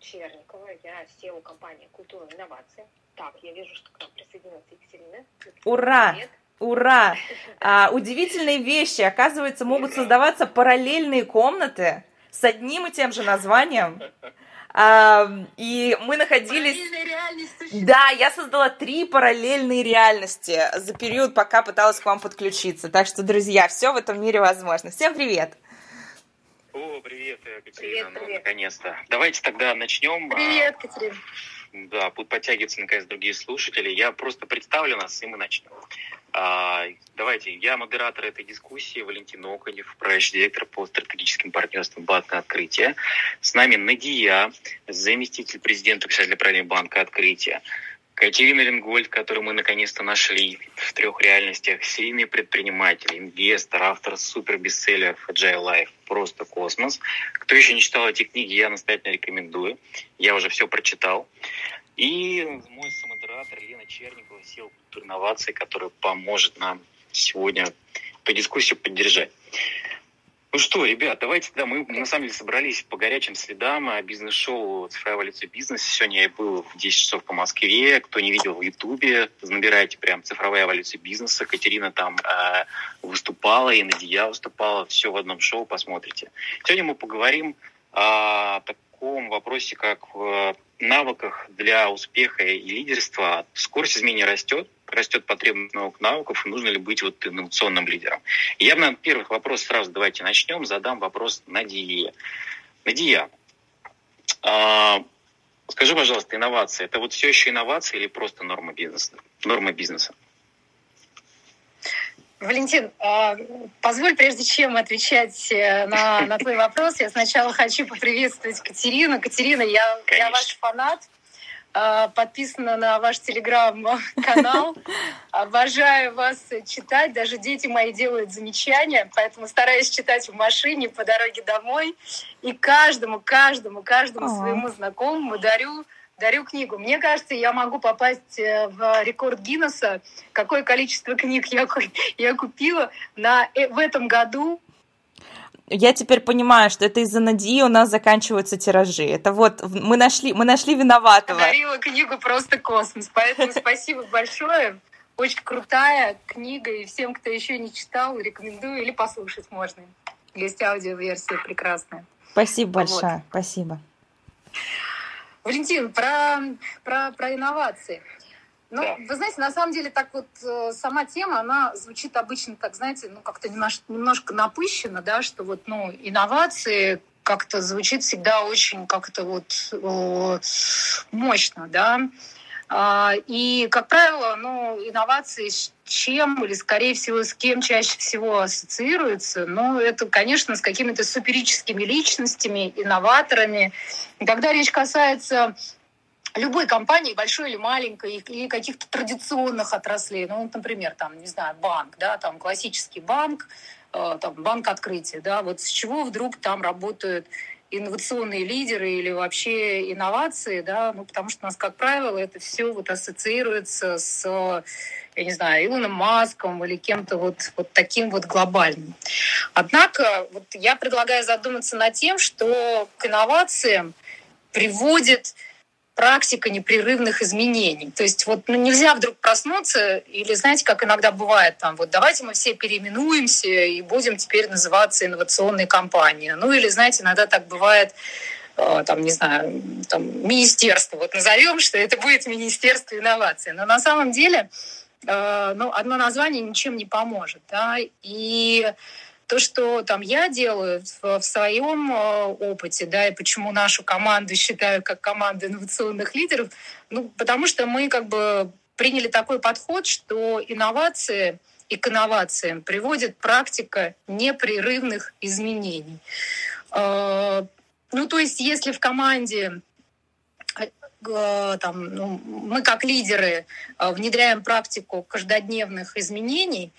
Черникова, я SEO компании «Культура инновации». Так, я вижу, что к нам присоединилась Екатерина. Ура! Привет. Ура! А, удивительные вещи. Оказывается, могут создаваться параллельные комнаты с одним и тем же названием. А, и мы находились... Да, я создала три параллельные реальности за период, пока пыталась к вам подключиться. Так что, друзья, все в этом мире возможно. Всем привет! О, привет, Екатерина, привет, ну, наконец-то. Давайте тогда начнем. Привет, Катерина. Да, будут подтягиваться наконец другие слушатели. Я просто представлю нас, и мы начнем. А, давайте, я модератор этой дискуссии, Валентин Оконев, управляющий директор по стратегическим партнерствам банка «Открытие». С нами Надия, заместитель президента Писателя правления банка «Открытие». Катерина Ленгольд, которую мы наконец-то нашли в трех реальностях. Серийный предприниматель, инвестор, автор супер бестселлеров Agile Life. Просто космос. Кто еще не читал эти книги, я настоятельно рекомендую. Я уже все прочитал. И мой самодератор Лена Черникова, сел инноваций, которая поможет нам сегодня по дискуссию поддержать. Ну что, ребят, давайте, да, мы на самом деле собрались по горячим следам бизнес-шоу «Цифровая эволюция бизнеса». Сегодня я был в 10 часов по Москве. Кто не видел в Ютубе, набирайте прям «Цифровая эволюция бизнеса». Катерина там э, выступала, и Надия выступала. Все в одном шоу, посмотрите. Сегодня мы поговорим о таком вопросе, как в навыках для успеха и лидерства. Скорость изменения растет, растет потребность новых навыков, и нужно ли быть вот инновационным лидером. И я, наверное, первых вопрос сразу давайте начнем. Задам вопрос Надие. Надия, а, скажи, пожалуйста, инновация – это вот все еще инновация или просто норма бизнеса? Норма бизнеса? Валентин, а, позволь, прежде чем отвечать э, на, на твой вопрос, я сначала хочу поприветствовать Катерину. Катерина, я, я ваш фанат, подписана на ваш телеграм-канал. Обожаю вас читать. Даже дети мои делают замечания, поэтому стараюсь читать в машине по дороге домой. И каждому, каждому, каждому своему знакомому дарю дарю книгу. Мне кажется, я могу попасть э, в рекорд Гиннесса, какое количество книг я, я купила на, э, в этом году. Я теперь понимаю, что это из-за Надии у нас заканчиваются тиражи. Это вот мы нашли, мы нашли виноватого. Дарила книгу просто космос, поэтому спасибо большое. Очень крутая книга, и всем, кто еще не читал, рекомендую или послушать можно. Есть аудиоверсия прекрасная. Спасибо большое, вот. спасибо. Валентин, про, про, про инновации. Ну, да. вы знаете, на самом деле так вот э, сама тема, она звучит обычно так, знаете, ну как-то немножко, напыщенно, да, что вот, ну, инновации как-то звучит всегда очень как-то вот мощно, да. А, и, как правило, ну, инновации с чем или, скорее всего, с кем чаще всего ассоциируются, ну, это, конечно, с какими-то суперическими личностями, инноваторами. И когда речь касается любой компании, большой или маленькой, или каких-то традиционных отраслей, ну, например, там, не знаю, банк, да, там классический банк, э, там, банк открытия, да, вот с чего вдруг там работают инновационные лидеры или вообще инновации, да, ну, потому что у нас, как правило, это все вот ассоциируется с, я не знаю, Илоном Маском или кем-то вот, вот таким вот глобальным. Однако вот я предлагаю задуматься над тем, что к инновациям приводит практика непрерывных изменений. То есть вот ну, нельзя вдруг проснуться или, знаете, как иногда бывает, там, вот давайте мы все переименуемся и будем теперь называться инновационной компанией. Ну или, знаете, иногда так бывает, э, там, не знаю, там, министерство, вот назовем, что это будет Министерство инноваций. Но на самом деле, э, ну, одно название ничем не поможет, да, и то, что там я делаю в, в своем э, опыте, да, и почему нашу команду считаю как команду инновационных лидеров, ну, потому что мы как бы приняли такой подход, что инновации и к инновациям приводит практика непрерывных изменений. Э, ну, то есть, если в команде э, там, ну, мы как лидеры внедряем практику каждодневных изменений,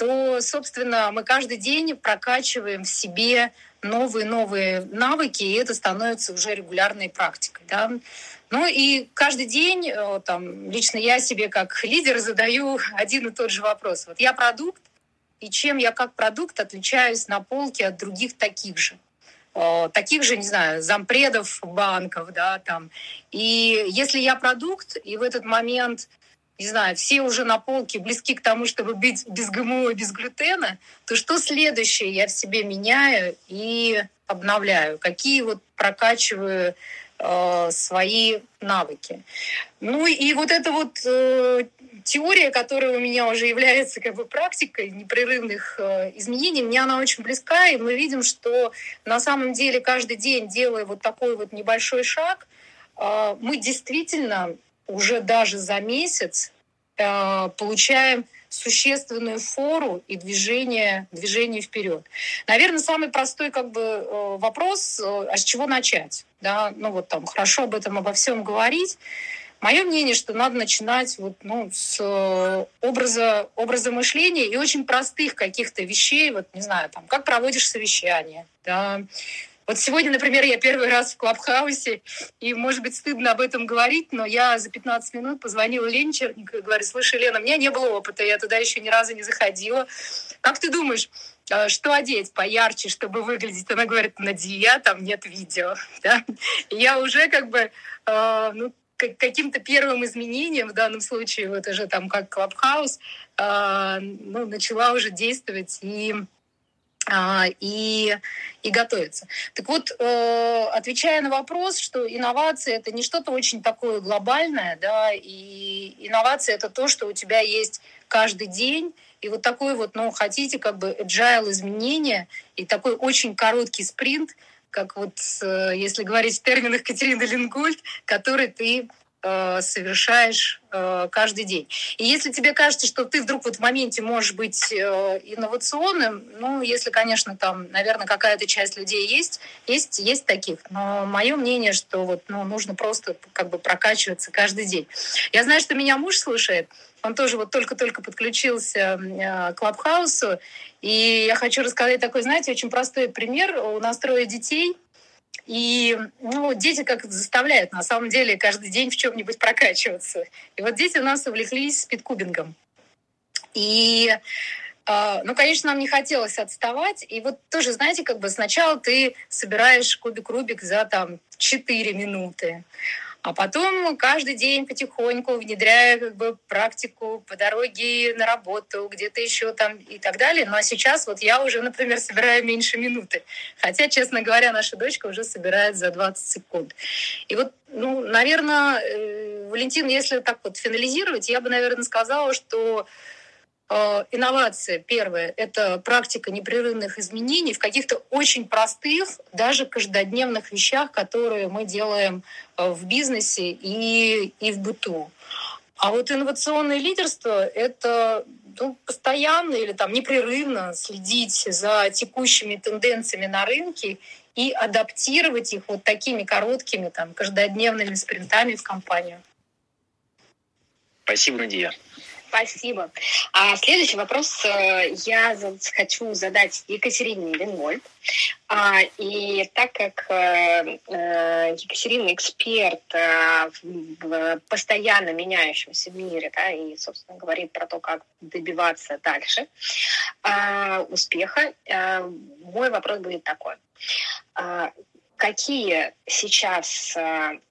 то, собственно, мы каждый день прокачиваем в себе новые-новые навыки, и это становится уже регулярной практикой. Да? Ну и каждый день э, там, лично я себе как лидер задаю один и тот же вопрос. Вот я продукт, и чем я как продукт отличаюсь на полке от других таких же? э, таких же, не знаю, зампредов банков, да, там. И если я продукт, и в этот момент не знаю, все уже на полке близки к тому, чтобы быть без ГМО, без глютена, то что следующее я в себе меняю и обновляю? Какие вот прокачиваю э, свои навыки? Ну и вот эта вот э, теория, которая у меня уже является как бы практикой непрерывных э, изменений, мне она очень близка, и мы видим, что на самом деле каждый день, делая вот такой вот небольшой шаг, э, мы действительно уже даже за месяц э, получаем существенную фору и движение, движение вперед. Наверное, самый простой как бы э, вопрос, э, а с чего начать? Да? Ну вот там хорошо об этом, обо всем говорить. Мое мнение, что надо начинать вот, ну, с образа, образа мышления и очень простых каких-то вещей, вот, не знаю, там, как проводишь совещание, да, вот сегодня, например, я первый раз в Клабхаусе, и, может быть, стыдно об этом говорить, но я за 15 минут позвонила Лене Черниковой и говорю, слушай, Лена, у меня не было опыта, я туда еще ни разу не заходила. Как ты думаешь, а, что одеть поярче, чтобы выглядеть? Она говорит, Надия, там нет видео. Да? Я уже как бы, э, ну, каким-то первым изменением, в данном случае вот уже там как Клабхаус, э, ну, начала уже действовать и а, и, и готовиться. Так вот, э, отвечая на вопрос, что инновация это не что-то очень такое глобальное, да, и инновация это то, что у тебя есть каждый день, и вот такой вот, ну, хотите, как бы agile изменения, и такой очень короткий спринт, как вот, э, если говорить в терминах Катерины Лингольд, который ты Э, совершаешь э, каждый день. И если тебе кажется, что ты вдруг вот в моменте можешь быть э, инновационным, ну, если, конечно, там, наверное, какая-то часть людей есть, есть, есть таких. Но мое мнение, что вот, ну, нужно просто как бы прокачиваться каждый день. Я знаю, что меня муж слушает, он тоже вот только-только подключился к Клабхаусу, и я хочу рассказать такой, знаете, очень простой пример. У нас трое детей — и ну, дети как заставляют на самом деле каждый день в чем-нибудь прокачиваться. И вот дети у нас увлеклись спидкубингом. И а, ну, конечно, нам не хотелось отставать. И вот тоже, знаете, как бы сначала ты собираешь кубик Рубик за там 4 минуты. А потом каждый день потихоньку внедряя как бы практику по дороге на работу, где-то еще там и так далее. Ну а сейчас вот я уже, например, собираю меньше минуты. Хотя, честно говоря, наша дочка уже собирает за 20 секунд. И вот, ну, наверное, э, Валентин, если так вот финализировать, я бы, наверное, сказала, что инновация, первое, это практика непрерывных изменений в каких-то очень простых, даже каждодневных вещах, которые мы делаем э, в бизнесе и, и в быту. А вот инновационное лидерство — это ну, постоянно или там непрерывно следить за текущими тенденциями на рынке и адаптировать их вот такими короткими там каждодневными спринтами в компанию. Спасибо, Надия. Спасибо. А следующий вопрос э, я хочу задать Екатерине Ленгольд. А, и так как э, э, Екатерина эксперт в постоянно меняющемся мире, да, и, собственно, говорит про то, как добиваться дальше а, успеха, мой вопрос будет такой а, какие сейчас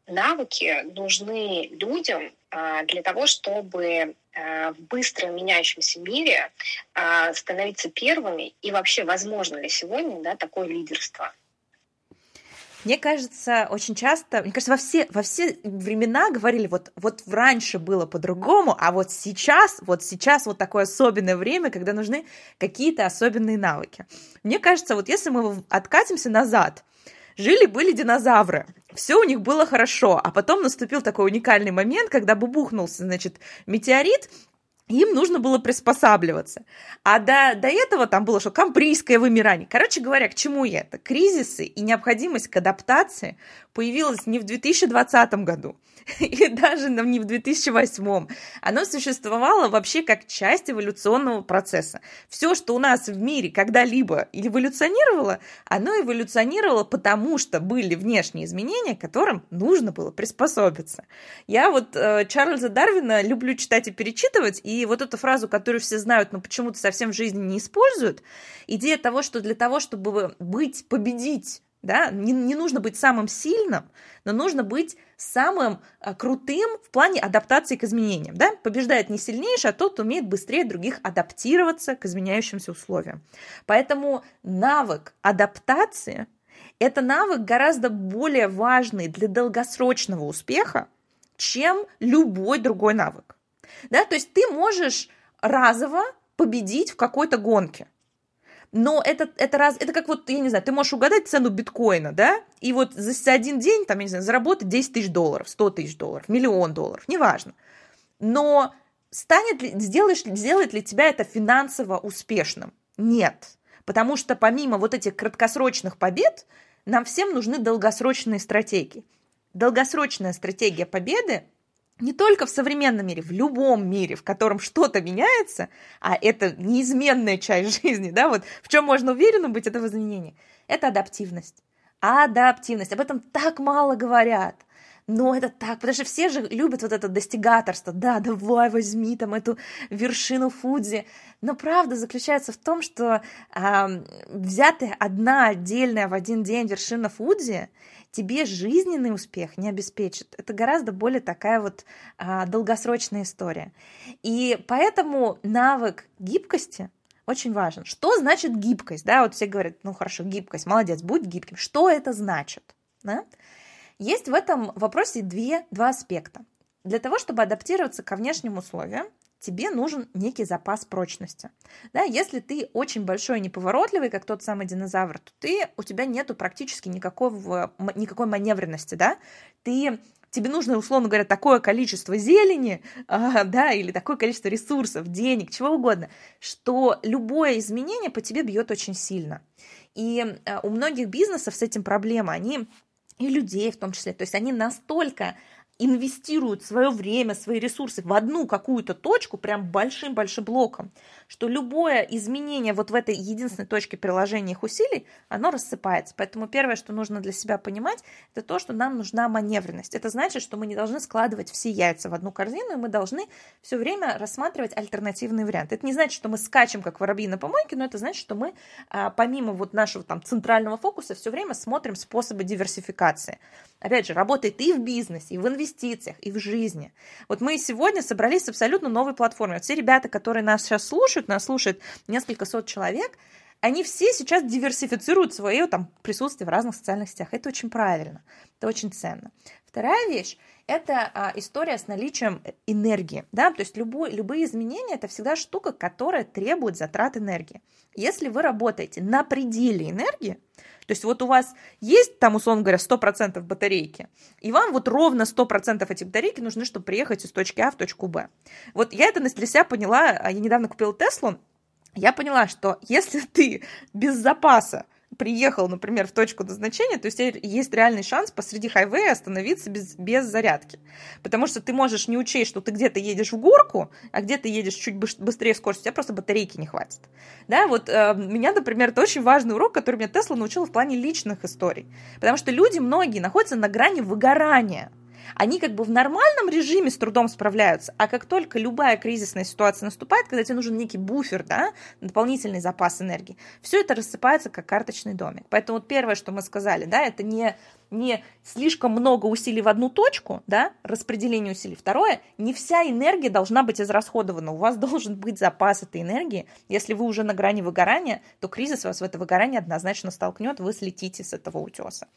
навыки нужны людям для того, чтобы Э, в быстро меняющемся мире э, становиться первыми и вообще возможно ли сегодня да, такое лидерство? Мне кажется, очень часто, мне кажется, во все, во все времена говорили, вот, вот раньше было по-другому, а вот сейчас, вот сейчас вот такое особенное время, когда нужны какие-то особенные навыки. Мне кажется, вот если мы откатимся назад, Жили-были динозавры, все у них было хорошо, а потом наступил такой уникальный момент, когда бубухнулся, значит, метеорит, им нужно было приспосабливаться. А до, до этого там было что камбрийское вымирание. Короче говоря, к чему я это? Кризисы и необходимость к адаптации появилась не в 2020 году, и даже не в 2008. Оно существовало вообще как часть эволюционного процесса. Все, что у нас в мире когда-либо эволюционировало, оно эволюционировало потому, что были внешние изменения, которым нужно было приспособиться. Я вот э, Чарльза Дарвина люблю читать и перечитывать, и вот эту фразу, которую все знают, но почему-то совсем в жизни не используют, идея того, что для того, чтобы быть, победить да, не, не нужно быть самым сильным, но нужно быть самым а, крутым в плане адаптации к изменениям, да, побеждает не сильнейший, а тот, кто умеет быстрее других адаптироваться к изменяющимся условиям. Поэтому навык адаптации – это навык гораздо более важный для долгосрочного успеха, чем любой другой навык. Да, то есть ты можешь разово победить в какой-то гонке – но это, это, раз, это как вот, я не знаю, ты можешь угадать цену биткоина, да, и вот за один день, там, я не знаю, заработать 10 тысяч долларов, 100 тысяч долларов, миллион долларов, неважно. Но станет ли, сделаешь, сделает ли тебя это финансово успешным? Нет. Потому что помимо вот этих краткосрочных побед, нам всем нужны долгосрочные стратегии. Долгосрочная стратегия победы не только в современном мире, в любом мире, в котором что-то меняется, а это неизменная часть жизни, да, вот в чем можно уверенно быть этого изменения, это адаптивность. Адаптивность. Об этом так мало говорят. Но это так, потому что все же любят вот это достигаторство. Да, давай возьми там эту вершину Фудзи. Но правда заключается в том, что э, взятая одна отдельная в один день вершина Фудзи тебе жизненный успех не обеспечит. Это гораздо более такая вот а, долгосрочная история. И поэтому навык гибкости очень важен. Что значит гибкость? Да, вот все говорят, ну хорошо, гибкость, молодец, будь гибким. Что это значит? Да? Есть в этом вопросе две, два аспекта. Для того, чтобы адаптироваться ко внешним условиям, тебе нужен некий запас прочности. Да, если ты очень большой и неповоротливый, как тот самый динозавр, то ты, у тебя нету практически никакого, никакой маневренности, да, ты тебе нужно, условно говоря, такое количество зелени, а, да, или такое количество ресурсов, денег, чего угодно, что любое изменение по тебе бьет очень сильно. И а, у многих бизнесов с этим проблема, они и людей в том числе, то есть они настолько инвестируют свое время, свои ресурсы в одну какую-то точку, прям большим-большим блоком, что любое изменение вот в этой единственной точке приложения их усилий, оно рассыпается. Поэтому первое, что нужно для себя понимать, это то, что нам нужна маневренность. Это значит, что мы не должны складывать все яйца в одну корзину, и мы должны все время рассматривать альтернативные варианты. Это не значит, что мы скачем, как воробьи на помойке, но это значит, что мы а, помимо вот нашего там центрального фокуса все время смотрим способы диверсификации. Опять же, работает и в бизнесе, и в инвестициях, инвестициях, и в жизни. Вот мы сегодня собрались с абсолютно новой платформой. Вот все ребята, которые нас сейчас слушают, нас слушают несколько сот человек, они все сейчас диверсифицируют свое там, присутствие в разных социальных сетях. Это очень правильно, это очень ценно. Вторая вещь – это а, история с наличием энергии. Да? То есть любой, любые изменения – это всегда штука, которая требует затрат энергии. Если вы работаете на пределе энергии, то есть вот у вас есть там, условно говоря, 100% батарейки, и вам вот ровно 100% этих батарейки нужны, чтобы приехать из точки А в точку Б. Вот я это для себя поняла, а, я недавно купила Теслу, я поняла, что если ты без запаса приехал, например, в точку назначения, то есть есть реальный шанс посреди хайвея остановиться без, без зарядки. Потому что ты можешь не учесть, что ты где-то едешь в горку, а где-то едешь чуть быстрее скорость, у тебя просто батарейки не хватит. Да, вот э, меня, например, это очень важный урок, который меня Тесла научила в плане личных историй. Потому что люди многие находятся на грани выгорания они как бы в нормальном режиме с трудом справляются, а как только любая кризисная ситуация наступает, когда тебе нужен некий буфер, да, дополнительный запас энергии, все это рассыпается как карточный домик. Поэтому вот первое, что мы сказали, да, это не не слишком много усилий в одну точку, да, распределение усилий. Второе, не вся энергия должна быть израсходована. У вас должен быть запас этой энергии. Если вы уже на грани выгорания, то кризис вас в это выгорание однозначно столкнет, вы слетите с этого утеса.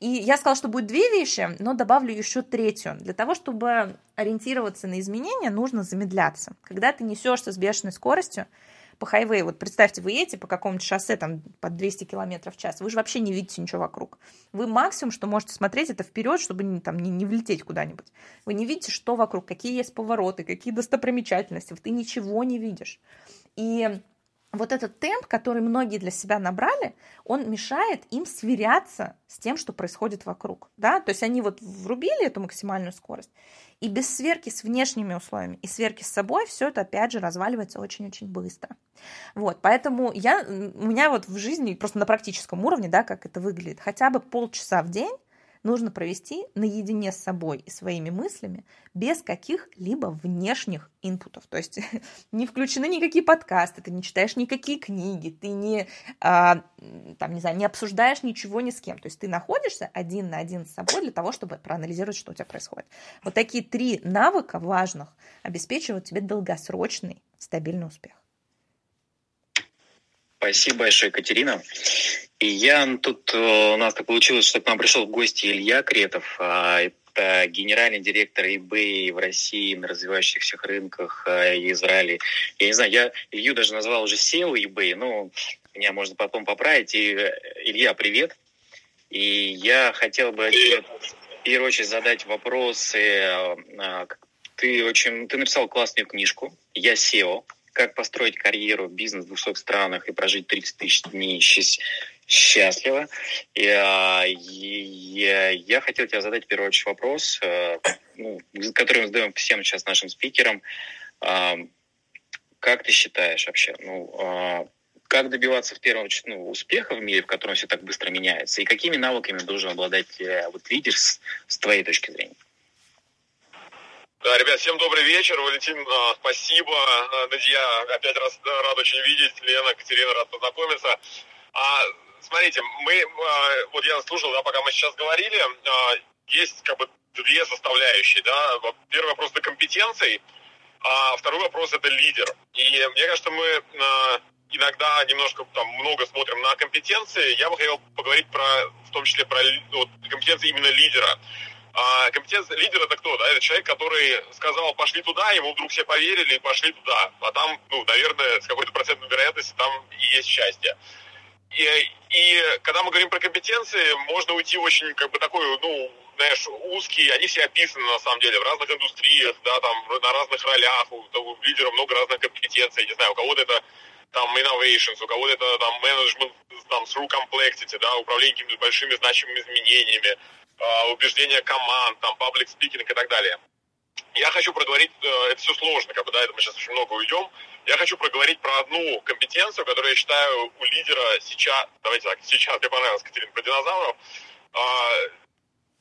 И я сказала, что будет две вещи, но добавлю еще третью. Для того, чтобы ориентироваться на изменения, нужно замедляться. Когда ты несешься с бешеной скоростью, по хайвею, вот представьте, вы едете по какому-то шоссе там под 200 км в час, вы же вообще не видите ничего вокруг. Вы максимум, что можете смотреть, это вперед, чтобы не, там, не, не влететь куда-нибудь. Вы не видите, что вокруг, какие есть повороты, какие достопримечательности, ты ничего не видишь. И вот этот темп, который многие для себя набрали, он мешает им сверяться с тем, что происходит вокруг. Да? То есть они вот врубили эту максимальную скорость, и без сверки с внешними условиями и сверки с собой все это, опять же, разваливается очень-очень быстро. Вот, поэтому я, у меня вот в жизни, просто на практическом уровне, да, как это выглядит, хотя бы полчаса в день нужно провести наедине с собой и своими мыслями без каких-либо внешних инпутов. То есть не включены никакие подкасты, ты не читаешь никакие книги, ты не, а, там, не, знаю, не обсуждаешь ничего ни с кем. То есть ты находишься один на один с собой для того, чтобы проанализировать, что у тебя происходит. Вот такие три навыка важных обеспечивают тебе долгосрочный стабильный успех. Спасибо большое, Екатерина. И я тут э, у нас так получилось, что к нам пришел в гости Илья Кретов. А, это генеральный директор eBay в России на развивающихся рынках э, и Израиле. Я не знаю, я Илью даже назвал уже SEO eBay, но меня можно потом поправить. И, э, Илья, привет. И я хотел бы тебе в первую очередь задать вопросы. Ты очень, ты написал классную книжку «Я SEO», как построить карьеру, бизнес в 200 странах и прожить 30 тысяч дней счастливо. И, а, я, я хотел тебе задать в первую очередь вопрос, э, ну, который мы задаем всем сейчас нашим спикерам. А, как ты считаешь вообще, ну, а, как добиваться в первую очередь ну, успеха в мире, в котором все так быстро меняется, и какими навыками должен обладать э, вот, лидер с, с твоей точки зрения? Да, ребят, всем добрый вечер. Валентин, а, спасибо. А, Надя, опять раз рад очень видеть. Лена, Катерина, рад познакомиться. А, смотрите, мы, а, вот я слушал, да, пока мы сейчас говорили, есть как бы две составляющие, да. Первый вопрос это компетенции, а второй вопрос это лидер. И мне кажется, мы иногда немножко там много смотрим на компетенции. Я бы хотел поговорить про, в том числе про вот, компетенции именно лидера. А компетенция лидера это кто? Да? Это человек, который сказал, пошли туда, ему вдруг все поверили и пошли туда. А там, ну, наверное, с какой-то процентной вероятностью там и есть счастье. И, и когда мы говорим про компетенции, можно уйти очень, как бы, такой, ну, знаешь, узкие, они все описаны, на самом деле, в разных индустриях, да, там, на разных ролях, у, у лидера много разных компетенций, не знаю, у кого-то это там innovations, у кого-то это там management, там, through complexity, да, управление какими-то большими значимыми изменениями, а, убеждения команд, там, паблик спикинг и так далее. Я хочу проговорить, э, это все сложно, как бы, да, мы сейчас очень много уйдем. Я хочу проговорить про одну компетенцию, которую я считаю у лидера сейчас, давайте так, сейчас мне понравилось, Катерина, про динозавров, а,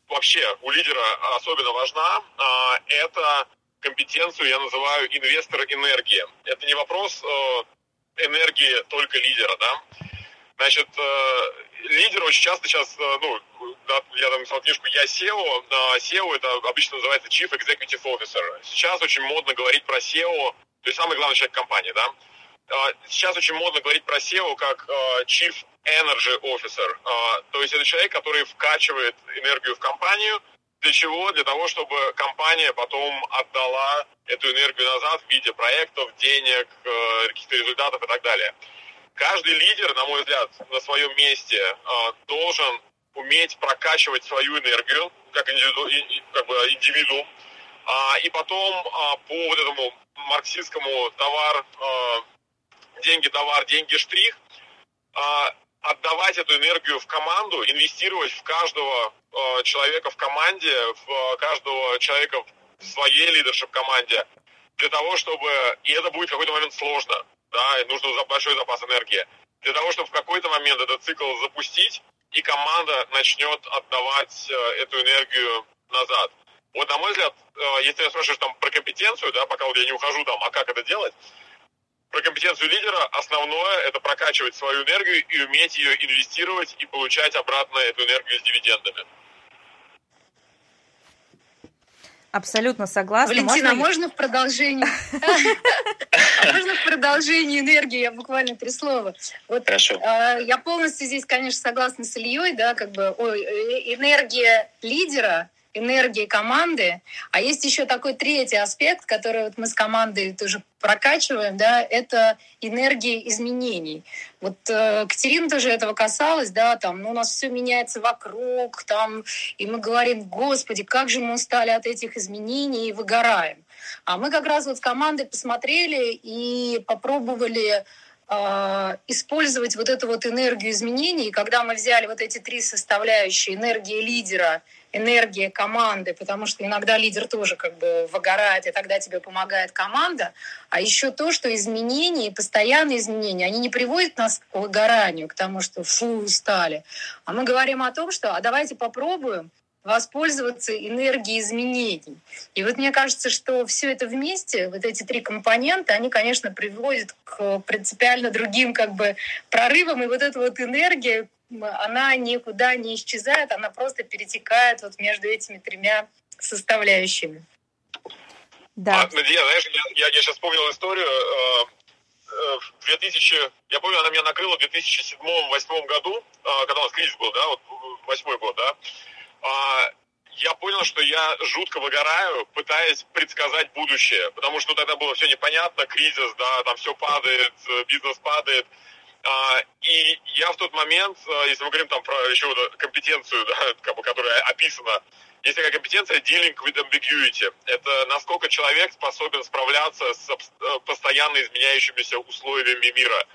вообще у лидера особенно важна, а, это компетенцию я называю инвестор энергии. Это не вопрос э, энергии только лидера, да. Значит, э, лидер очень часто сейчас, э, ну, я там написал книжку «Я SEO». SEO это обычно называется Chief Executive Officer. Сейчас очень модно говорить про SEO, то есть самый главный человек компании, да. А, сейчас очень модно говорить про SEO как э, Chief Energy Officer. А, то есть это человек, который вкачивает энергию в компанию. Для чего? Для того, чтобы компания потом отдала эту энергию назад в виде проектов, денег, каких-то результатов и так далее каждый лидер, на мой взгляд, на своем месте а, должен уметь прокачивать свою энергию как, индивиду, как бы индивидуум, а, и потом а, по вот этому марксистскому товар, деньги товар, деньги штрих, отдавать эту энергию в команду, инвестировать в каждого человека в команде, в каждого человека в своей лидершип команде, для того, чтобы, и это будет в какой-то момент сложно, да, и нужен большой запас энергии. Для того, чтобы в какой-то момент этот цикл запустить, и команда начнет отдавать э, эту энергию назад. Вот, на мой взгляд, э, если я спрашиваешь там про компетенцию, да, пока вот я не ухожу там, а как это делать, про компетенцию лидера основное это прокачивать свою энергию и уметь ее инвестировать и получать обратно эту энергию с дивидендами. Абсолютно согласна. Валентина, можно, можно в продолжении? Можно в продолжении энергии? Я буквально три слова. Вот Хорошо. А, я полностью здесь, конечно, согласна с Ильей, да, как бы ой, э, энергия лидера энергии команды. А есть еще такой третий аспект, который вот мы с командой тоже прокачиваем, да, это энергия изменений. Вот э, Катерина тоже этого касалась, да, там, ну, у нас все меняется вокруг, там, и мы говорим, господи, как же мы устали от этих изменений и выгораем. А мы как раз вот с командой посмотрели и попробовали использовать вот эту вот энергию изменений. Когда мы взяли вот эти три составляющие энергии лидера, энергия команды, потому что иногда лидер тоже как бы выгорает, и тогда тебе помогает команда. А еще то, что изменения, постоянные изменения, они не приводят нас к выгоранию, к тому, что фу, устали. А мы говорим о том, что а давайте попробуем воспользоваться энергией изменений. И вот мне кажется, что все это вместе, вот эти три компонента, они, конечно, приводят к принципиально другим как бы прорывам. И вот эта вот энергия, она никуда не исчезает, она просто перетекает вот между этими тремя составляющими. Да. А, Надя, знаешь, я, я, я сейчас вспомнил историю. Э, э, в 2000, я помню, она меня накрыла в 2007-2008 году, э, когда у нас кризис был, да, вот восьмой год, да. А, я понял, что я жутко выгораю, пытаясь предсказать будущее, потому что тогда было все непонятно, кризис, да, там все падает, бизнес падает. А, и я в тот момент, если мы говорим там про еще компетенцию, да, которая описана есть такая компетенция dealing with ambiguity. Это насколько человек способен справляться с э, постоянно изменяющимися условиями мира.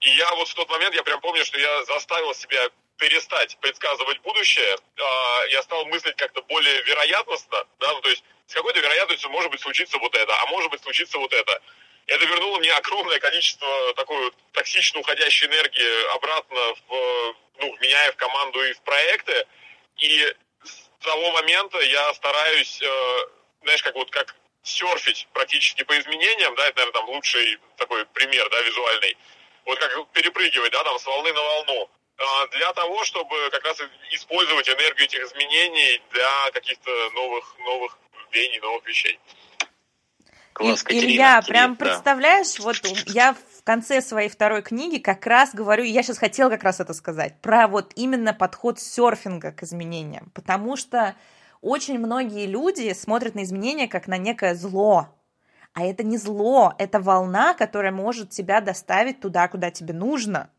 И я вот в тот момент, я прям помню, что я заставил себя перестать предсказывать будущее, а, я стал мыслить как-то более вероятностно, да, ну, то есть с какой-то вероятностью может быть случится вот это, а может быть случится вот это. Это вернуло мне огромное количество такой токсично уходящей энергии обратно в, ну, меняя в команду и в проекты. И того момента я стараюсь, э, знаешь, как вот как серфить практически по изменениям, да, это, наверное, там лучший такой пример, да, визуальный. Вот как перепрыгивать, да, там с волны на волну. А, для того, чтобы как раз использовать энергию этих изменений для каких-то новых, новых вений, новых вещей. Класс, Катерина, Илья, прям да. представляешь, вот я в конце своей второй книги как раз говорю, я сейчас хотела как раз это сказать, про вот именно подход серфинга к изменениям, потому что очень многие люди смотрят на изменения как на некое зло, а это не зло, это волна, которая может тебя доставить туда, куда тебе нужно.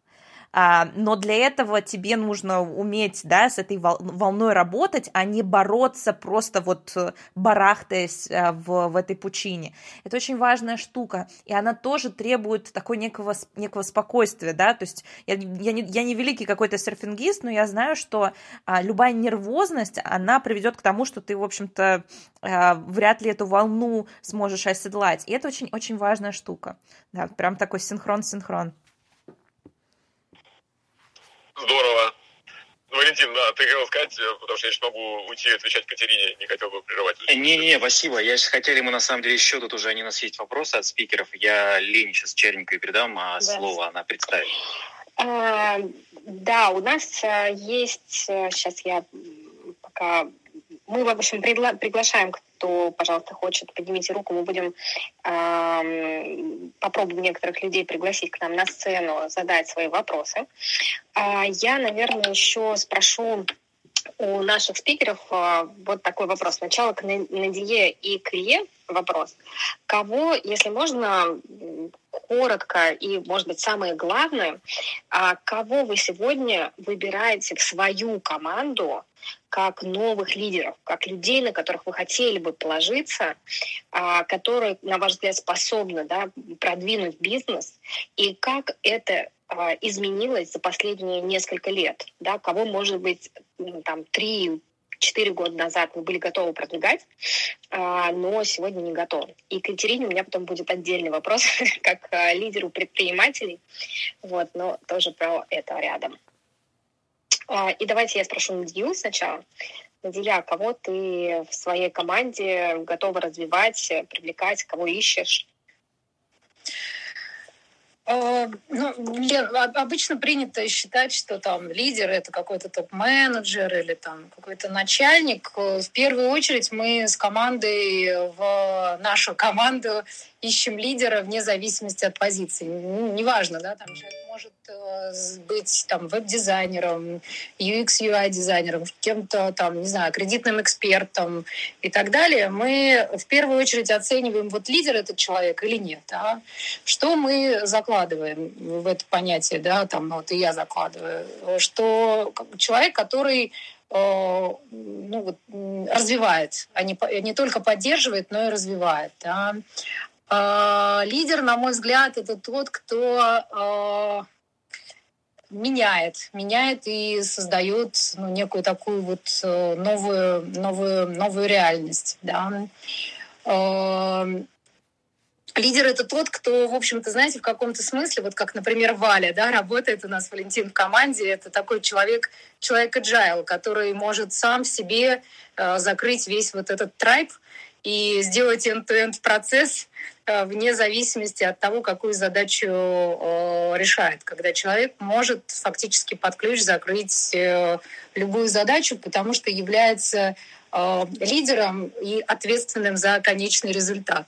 А, но для этого тебе нужно уметь, да, с этой волной работать, а не бороться просто вот э, барахтаясь э, в, в этой пучине. Это очень важная штука, и она тоже требует такой некого, некого спокойствия, да, то есть я, я, не, я не великий какой-то серфингист, но я знаю, что а, любая нервозность, она приведет к тому, что ты, в общем-то, а, вряд ли эту волну сможешь оседлать, и это очень-очень важная штука, да, прям такой синхрон-синхрон. Здорово. Валентин, да, ты хотел сказать, э, потому что я сейчас могу уйти отвечать Катерине, не хотел бы прерывать. Не-не, спасибо. Я сейчас хотели мы на самом деле еще тут уже, они у нас есть вопросы от спикеров. Я Лене сейчас черненько передам, а да. слово она представит. А, да, у нас есть, сейчас э, я пока мы, в общем, пригла- приглашаем, кто, пожалуйста, хочет, поднимите руку, мы будем э, попробуем некоторых людей пригласить к нам на сцену, задать свои вопросы. А я, наверное, еще спрошу у наших спикеров э, вот такой вопрос. Сначала к Надие и к Илье вопрос. Кого, если можно, коротко и, может быть, самое главное, а кого вы сегодня выбираете в свою команду как новых лидеров, как людей, на которых вы хотели бы положиться, а, которые, на ваш взгляд, способны да, продвинуть бизнес, и как это изменилось за последние несколько лет, да, кого, может быть, там, три, четыре года назад вы были готовы продвигать, а, но сегодня не готовы. И к Екатерине у меня потом будет отдельный вопрос, как лидеру предпринимателей, вот, но тоже про это рядом. А, и давайте я спрошу Надию сначала. Надия, кого ты в своей команде готова развивать, привлекать, кого ищешь? Э, ну, обычно принято считать, что там лидер это какой-то топ-менеджер или там какой-то начальник. В первую очередь мы с командой в нашу команду ищем лидера вне зависимости от позиции. Неважно, да, там человек может э, быть там веб-дизайнером, UX, UI-дизайнером, кем-то там, не знаю, кредитным экспертом и так далее. Мы в первую очередь оцениваем, вот лидер этот человек или нет. Да? Что мы закладываем в это понятие, да, там, вот и я закладываю, что человек, который э, ну, вот, развивает, а не, не только поддерживает, но и развивает. Да? А, лидер, на мой взгляд, это тот, кто а, меняет, меняет и создает ну, некую такую вот э, новую, новую, новую реальность. Да. А, Лидер это тот, кто, в общем-то, знаете, в каком-то смысле, вот как, например, Валя, да, работает у нас Валентин в команде, это такой человек, человек agile, который может сам себе э, закрыть весь вот этот трайп и сделать end-to-end процесс вне зависимости от того, какую задачу э, решает. Когда человек может фактически под ключ закрыть э, любую задачу, потому что является Э, лидером и ответственным за конечный результат.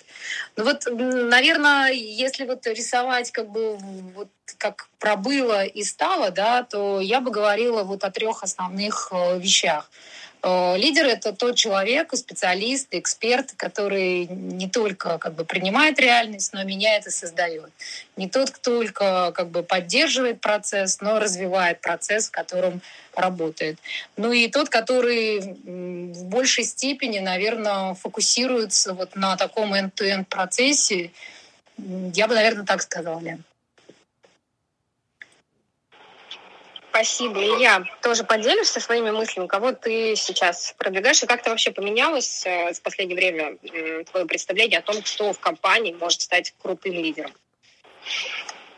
Ну вот, наверное, если вот рисовать как бы вот как пробыло и стало, да, то я бы говорила вот о трех основных э, вещах. Э, лидер — это тот человек, специалист, эксперт, который не только как бы принимает реальность, но меняет и создает. Не тот, кто только как бы поддерживает процесс, но развивает процесс, в котором работает. Ну и тот, который в большей степени, наверное, фокусируется вот на таком end-to-end процессе, я бы, наверное, так сказала, Лен. Спасибо. И я тоже поделишься своими мыслями, кого ты сейчас продвигаешь, и как то вообще поменялось э, в последнее время твое представление о том, кто в компании может стать крутым лидером?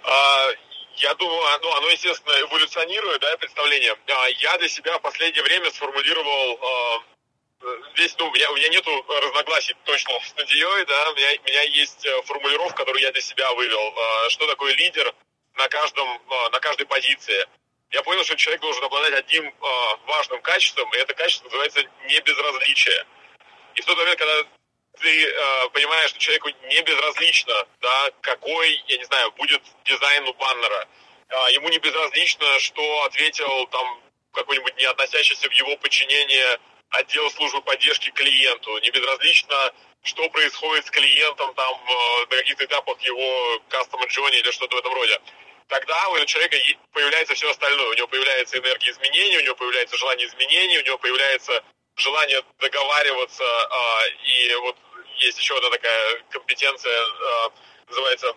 А, я думаю, оно, оно, естественно, эволюционирует, да, представление. А, я для себя в последнее время сформулировал а, здесь, ну, у меня, у меня нету разногласий точно с Надеей, да, у меня, у меня есть э, формулировка, которую я для себя вывел. Что такое лидер на, каждом, на каждой позиции? Я понял, что человек должен обладать одним э, важным качеством, и это качество называется небезразличие. И в тот момент, когда ты э, понимаешь, что человеку не безразлично, да, какой, я не знаю, будет дизайн у баннера, э, ему не безразлично, что ответил там какой-нибудь не относящийся в его подчинение отдел службы поддержки клиенту, не безразлично, что происходит с клиентом там э, на каких-то этапах его customer journey или что-то в этом роде тогда у человека появляется все остальное. У него появляется энергия изменений, у него появляется желание изменений, у него появляется желание договариваться. А, и вот есть еще одна такая компетенция, а, называется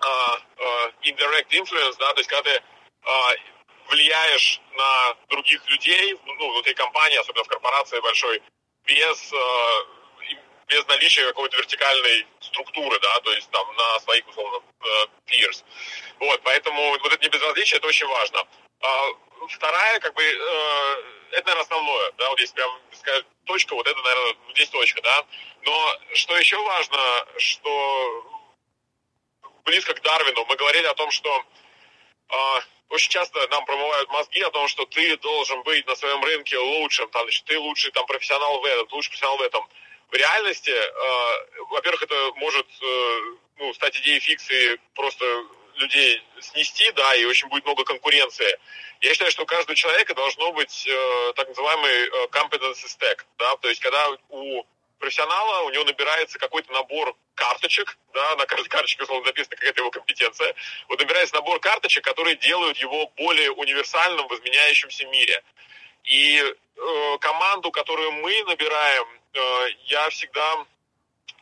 а, indirect influence, да, то есть когда ты влияешь на других людей, ну, внутри компании, особенно в корпорации большой, без без наличия какой-то вертикальной структуры, да, то есть там на своих, условно, э, peers. Вот, поэтому вот это небезразличие, это очень важно. А вторая, как бы, э, это, наверное, основное, да, вот если прям сказать точка, вот это, наверное, здесь точка, да. Но что еще важно, что близко к Дарвину мы говорили о том, что э, очень часто нам промывают мозги о том, что ты должен быть на своем рынке лучшим, там, значит, ты лучший там профессионал в этом, ты лучший профессионал в этом в реальности, э, во-первых, это может э, ну, стать идеей фикции просто людей снести, да, и очень будет много конкуренции. Я считаю, что у каждого человека должно быть э, так называемый э, competency stack, да, то есть когда у профессионала, у него набирается какой-то набор карточек, да, на каждой карточке, условно, написана какая-то его компетенция, вот набирается набор карточек, которые делают его более универсальным в изменяющемся мире. И э, команду, которую мы набираем, я всегда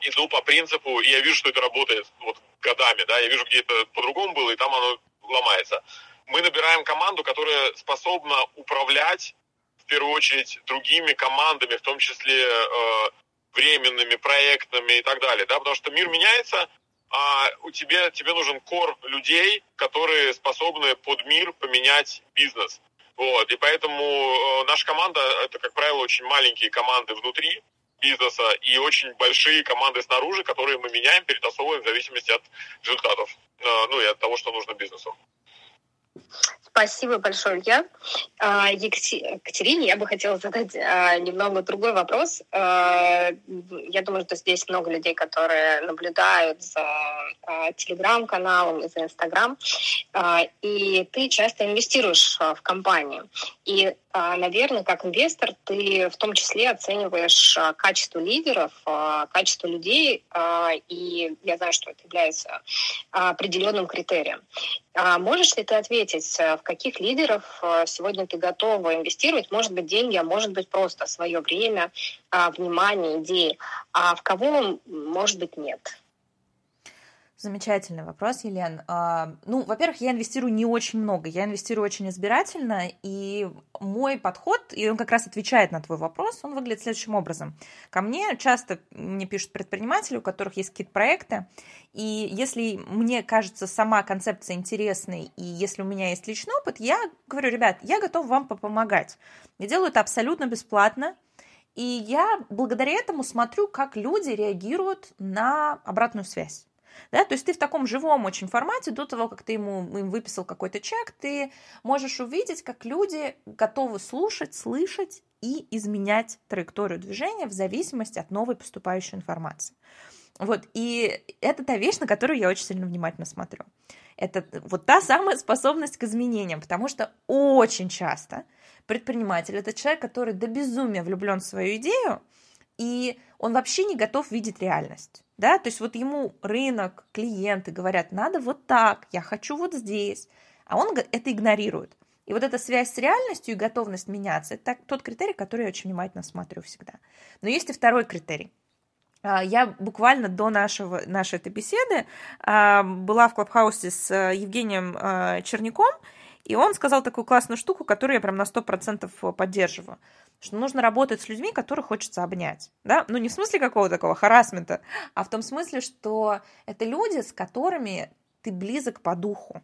иду по принципу, и я вижу, что это работает вот годами, да, я вижу, где это по-другому было, и там оно ломается. Мы набираем команду, которая способна управлять, в первую очередь, другими командами, в том числе э, временными, проектными и так далее, да, потому что мир меняется, а у тебя, тебе нужен кор людей, которые способны под мир поменять бизнес. Вот, и поэтому э, наша команда, это, как правило, очень маленькие команды внутри, бизнеса и очень большие команды снаружи, которые мы меняем, перетасовываем в зависимости от результатов, э, ну и от того, что нужно бизнесу. Спасибо большое, Илья. А, Екатерине я бы хотела задать а, немного другой вопрос. А, я думаю, что здесь много людей, которые наблюдают за телеграм-каналом и за инстаграм, и ты часто инвестируешь в компании. И наверное, как инвестор ты в том числе оцениваешь качество лидеров, качество людей, и я знаю, что это является определенным критерием. Можешь ли ты ответить, в каких лидеров сегодня ты готова инвестировать, может быть, деньги, а может быть, просто свое время, а, внимание, идеи, а в кого, может быть, нет? Замечательный вопрос, Елен. А, ну, во-первых, я инвестирую не очень много, я инвестирую очень избирательно, и мой подход, и он как раз отвечает на твой вопрос, он выглядит следующим образом. Ко мне часто мне пишут предприниматели, у которых есть какие-то проекты, и если мне кажется сама концепция интересной, и если у меня есть личный опыт, я говорю, ребят, я готов вам помогать. Я делаю это абсолютно бесплатно, и я благодаря этому смотрю, как люди реагируют на обратную связь. Да? То есть ты в таком живом очень формате, до того, как ты ему им выписал какой-то чек, ты можешь увидеть, как люди готовы слушать, слышать и изменять траекторию движения в зависимости от новой поступающей информации. Вот, и это та вещь, на которую я очень сильно внимательно смотрю. Это вот та самая способность к изменениям, потому что очень часто предприниматель это человек, который до безумия влюблен в свою идею, и он вообще не готов видеть реальность. Да? То есть вот ему рынок, клиенты говорят, надо вот так, я хочу вот здесь, а он это игнорирует. И вот эта связь с реальностью и готовность меняться, это тот критерий, который я очень внимательно смотрю всегда. Но есть и второй критерий. А, я буквально до нашего, нашей этой беседы а, была в Клабхаусе с э, Евгением а, Черняком, и он сказал такую классную штуку, которую я прям на 100% поддерживаю что нужно работать с людьми, которых хочется обнять. Да? Ну, не в смысле какого такого харасмента, а в том смысле, что это люди, с которыми ты близок по духу.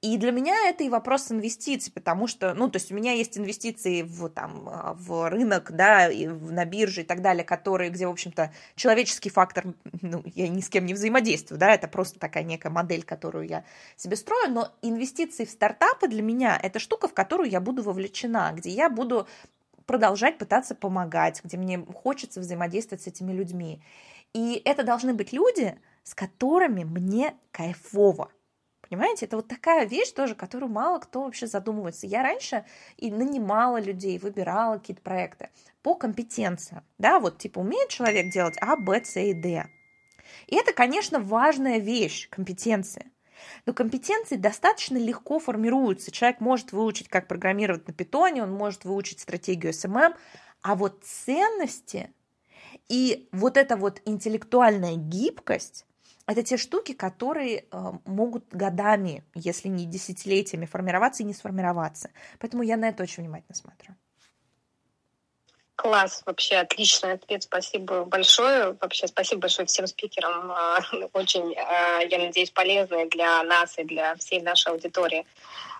И для меня это и вопрос инвестиций, потому что, ну, то есть у меня есть инвестиции в, там, в рынок, да, и на бирже и так далее, которые, где, в общем-то, человеческий фактор, ну, я ни с кем не взаимодействую, да, это просто такая некая модель, которую я себе строю, но инвестиции в стартапы для меня это штука, в которую я буду вовлечена, где я буду продолжать пытаться помогать, где мне хочется взаимодействовать с этими людьми. И это должны быть люди, с которыми мне кайфово. Понимаете, это вот такая вещь тоже, которую мало кто вообще задумывается. Я раньше и нанимала людей, выбирала какие-то проекты по компетенциям. Да, вот типа умеет человек делать А, Б, С и Д. И это, конечно, важная вещь, компетенция. Но компетенции достаточно легко формируются. Человек может выучить, как программировать на питоне, он может выучить стратегию SMM, а вот ценности и вот эта вот интеллектуальная гибкость, это те штуки, которые э, могут годами, если не десятилетиями формироваться и не сформироваться. Поэтому я на это очень внимательно смотрю. Класс, вообще отличный ответ, спасибо большое. Вообще спасибо большое всем спикерам, а, очень, а, я надеюсь, полезные для нас и для всей нашей аудитории.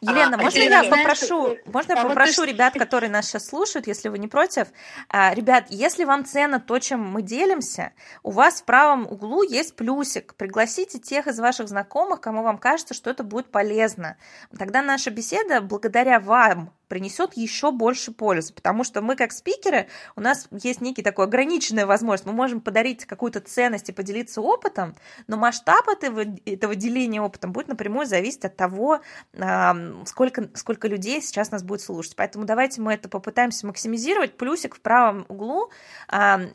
Елена, а, можно я попрошу, можно я попрошу ребят, которые нас сейчас слушают, если вы не против, ребят, если вам ценно то, чем мы делимся, у вас в правом углу есть плюсик. Пригласите тех из ваших знакомых, кому вам кажется, что это будет полезно. Тогда наша беседа, благодаря вам, принесет еще больше пользы, потому что мы как спикеры, у нас есть некий такой ограниченная возможность, мы можем подарить какую-то ценность и поделиться опытом, но масштаб этого, этого деления опытом будет напрямую зависеть от того, сколько, сколько людей сейчас нас будет слушать. Поэтому давайте мы это попытаемся максимизировать, плюсик в правом углу,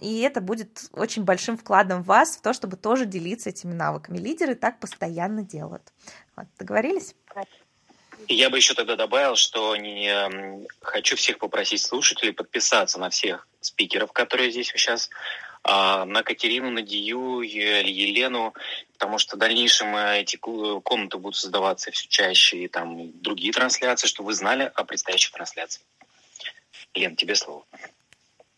и это будет очень большим вкладом в вас в то, чтобы тоже делиться этими навыками. Лидеры так постоянно делают. Вот, договорились? Я бы еще тогда добавил, что не, хочу всех попросить слушателей подписаться на всех спикеров, которые здесь сейчас, а, на Катерину, на Дию, Елену, потому что в дальнейшем э, эти комнаты будут создаваться все чаще, и там другие трансляции, чтобы вы знали о предстоящих трансляциях. Лен, тебе слово.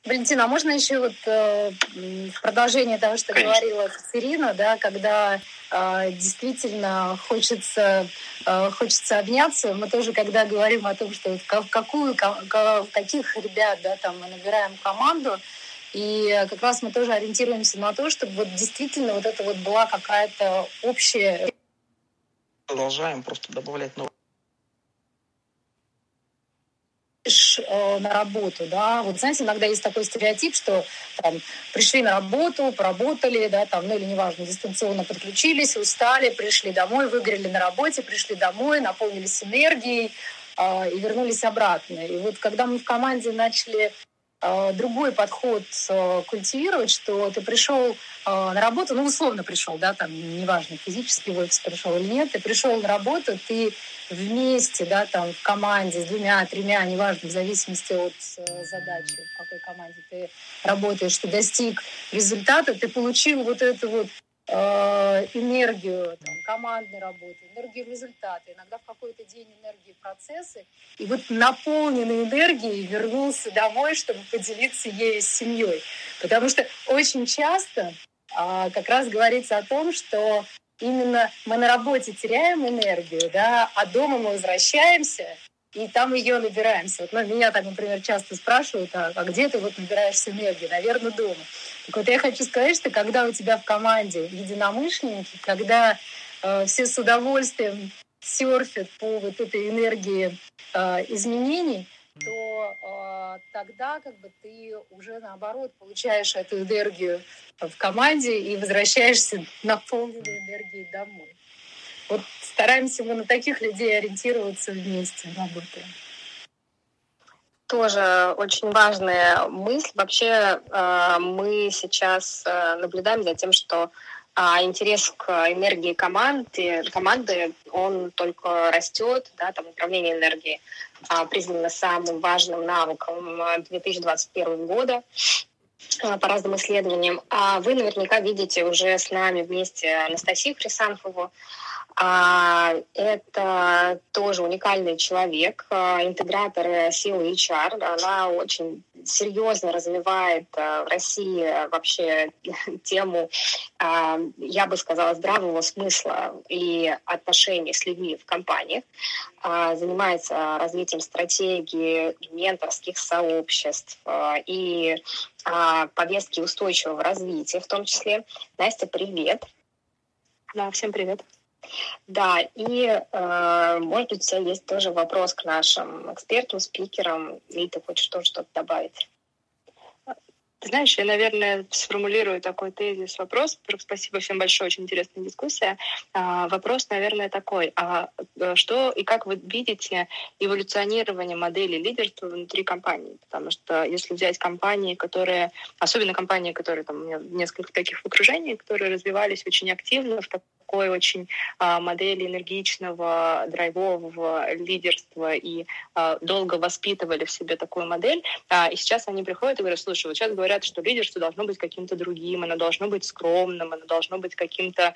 Валентина, а можно еще вот э, в продолжение того, что Конечно. говорила Катерина, да, когда э, действительно хочется, э, хочется обняться, мы тоже, когда говорим о том, что в какую, каких ребят, да, там мы набираем команду, и как раз мы тоже ориентируемся на то, чтобы вот действительно вот это вот была какая-то общая... Продолжаем просто добавлять новые Э, на работу, да, вот знаете, иногда есть такой стереотип, что там пришли на работу, поработали, да, там, ну или неважно, дистанционно подключились, устали, пришли домой, выгорели на работе, пришли домой, наполнились энергией э, и вернулись обратно. И вот когда мы в команде начали другой подход э, культивировать, что ты пришел э, на работу, ну условно пришел, да, там неважно, физически в офис пришел или нет, ты пришел на работу, ты вместе, да, там, в команде с двумя, тремя, неважно, в зависимости от э, задачи, в какой команде ты работаешь, ты достиг результата, ты получил вот эту вот э, энергию там, командной работы, энергию результата, иногда в какой-то день энергии процессы. И вот наполненный энергией вернулся домой, чтобы поделиться ею с семьей. Потому что очень часто а, как раз говорится о том, что именно мы на работе теряем энергию, да, а дома мы возвращаемся, и там ее набираемся. Вот, ну, меня так, например, часто спрашивают, а, а где ты вот набираешься энергии? Наверное, дома. Так вот я хочу сказать, что когда у тебя в команде единомышленники, когда э, все с удовольствием серфят по вот этой энергии э, изменений, то э, тогда как бы ты уже наоборот получаешь эту энергию в команде и возвращаешься наполненной энергией домой. Вот стараемся мы на таких людей ориентироваться вместе, работаем. Тоже очень важная мысль. Вообще э, мы сейчас э, наблюдаем за тем, что а интерес к энергии команды, команды, он только растет, да, там управление энергией а, признано самым важным навыком 2021 года а, по разным исследованиям. А вы наверняка видите уже с нами вместе Анастасию Хрисанфову, это тоже уникальный человек, а, интегратор силы HR. Она очень серьезно развивает а, в России вообще тему, я бы сказала, здравого смысла и отношений с людьми в компаниях. Занимается развитием стратегии менторских сообществ и повестки устойчивого развития в том числе. Настя, привет. Да, всем привет. Да, и, э, может быть, у тебя есть тоже вопрос к нашим экспертам, спикерам, или ты хочешь тоже что-то добавить? Знаешь, я, наверное, сформулирую такой тезис вопрос. Спасибо всем большое, очень интересная дискуссия. А, вопрос, наверное, такой. А э, что и как вы видите эволюционирование модели лидерства внутри компании? Потому что если взять компании, которые, особенно компании, которые там у меня несколько таких в окружении, которые развивались очень активно в такой очень а, модели энергичного, драйвового лидерства и а, долго воспитывали в себе такую модель. А, и сейчас они приходят и говорят, слушай, вот сейчас говорят, что лидерство должно быть каким-то другим, оно должно быть скромным, оно должно быть каким-то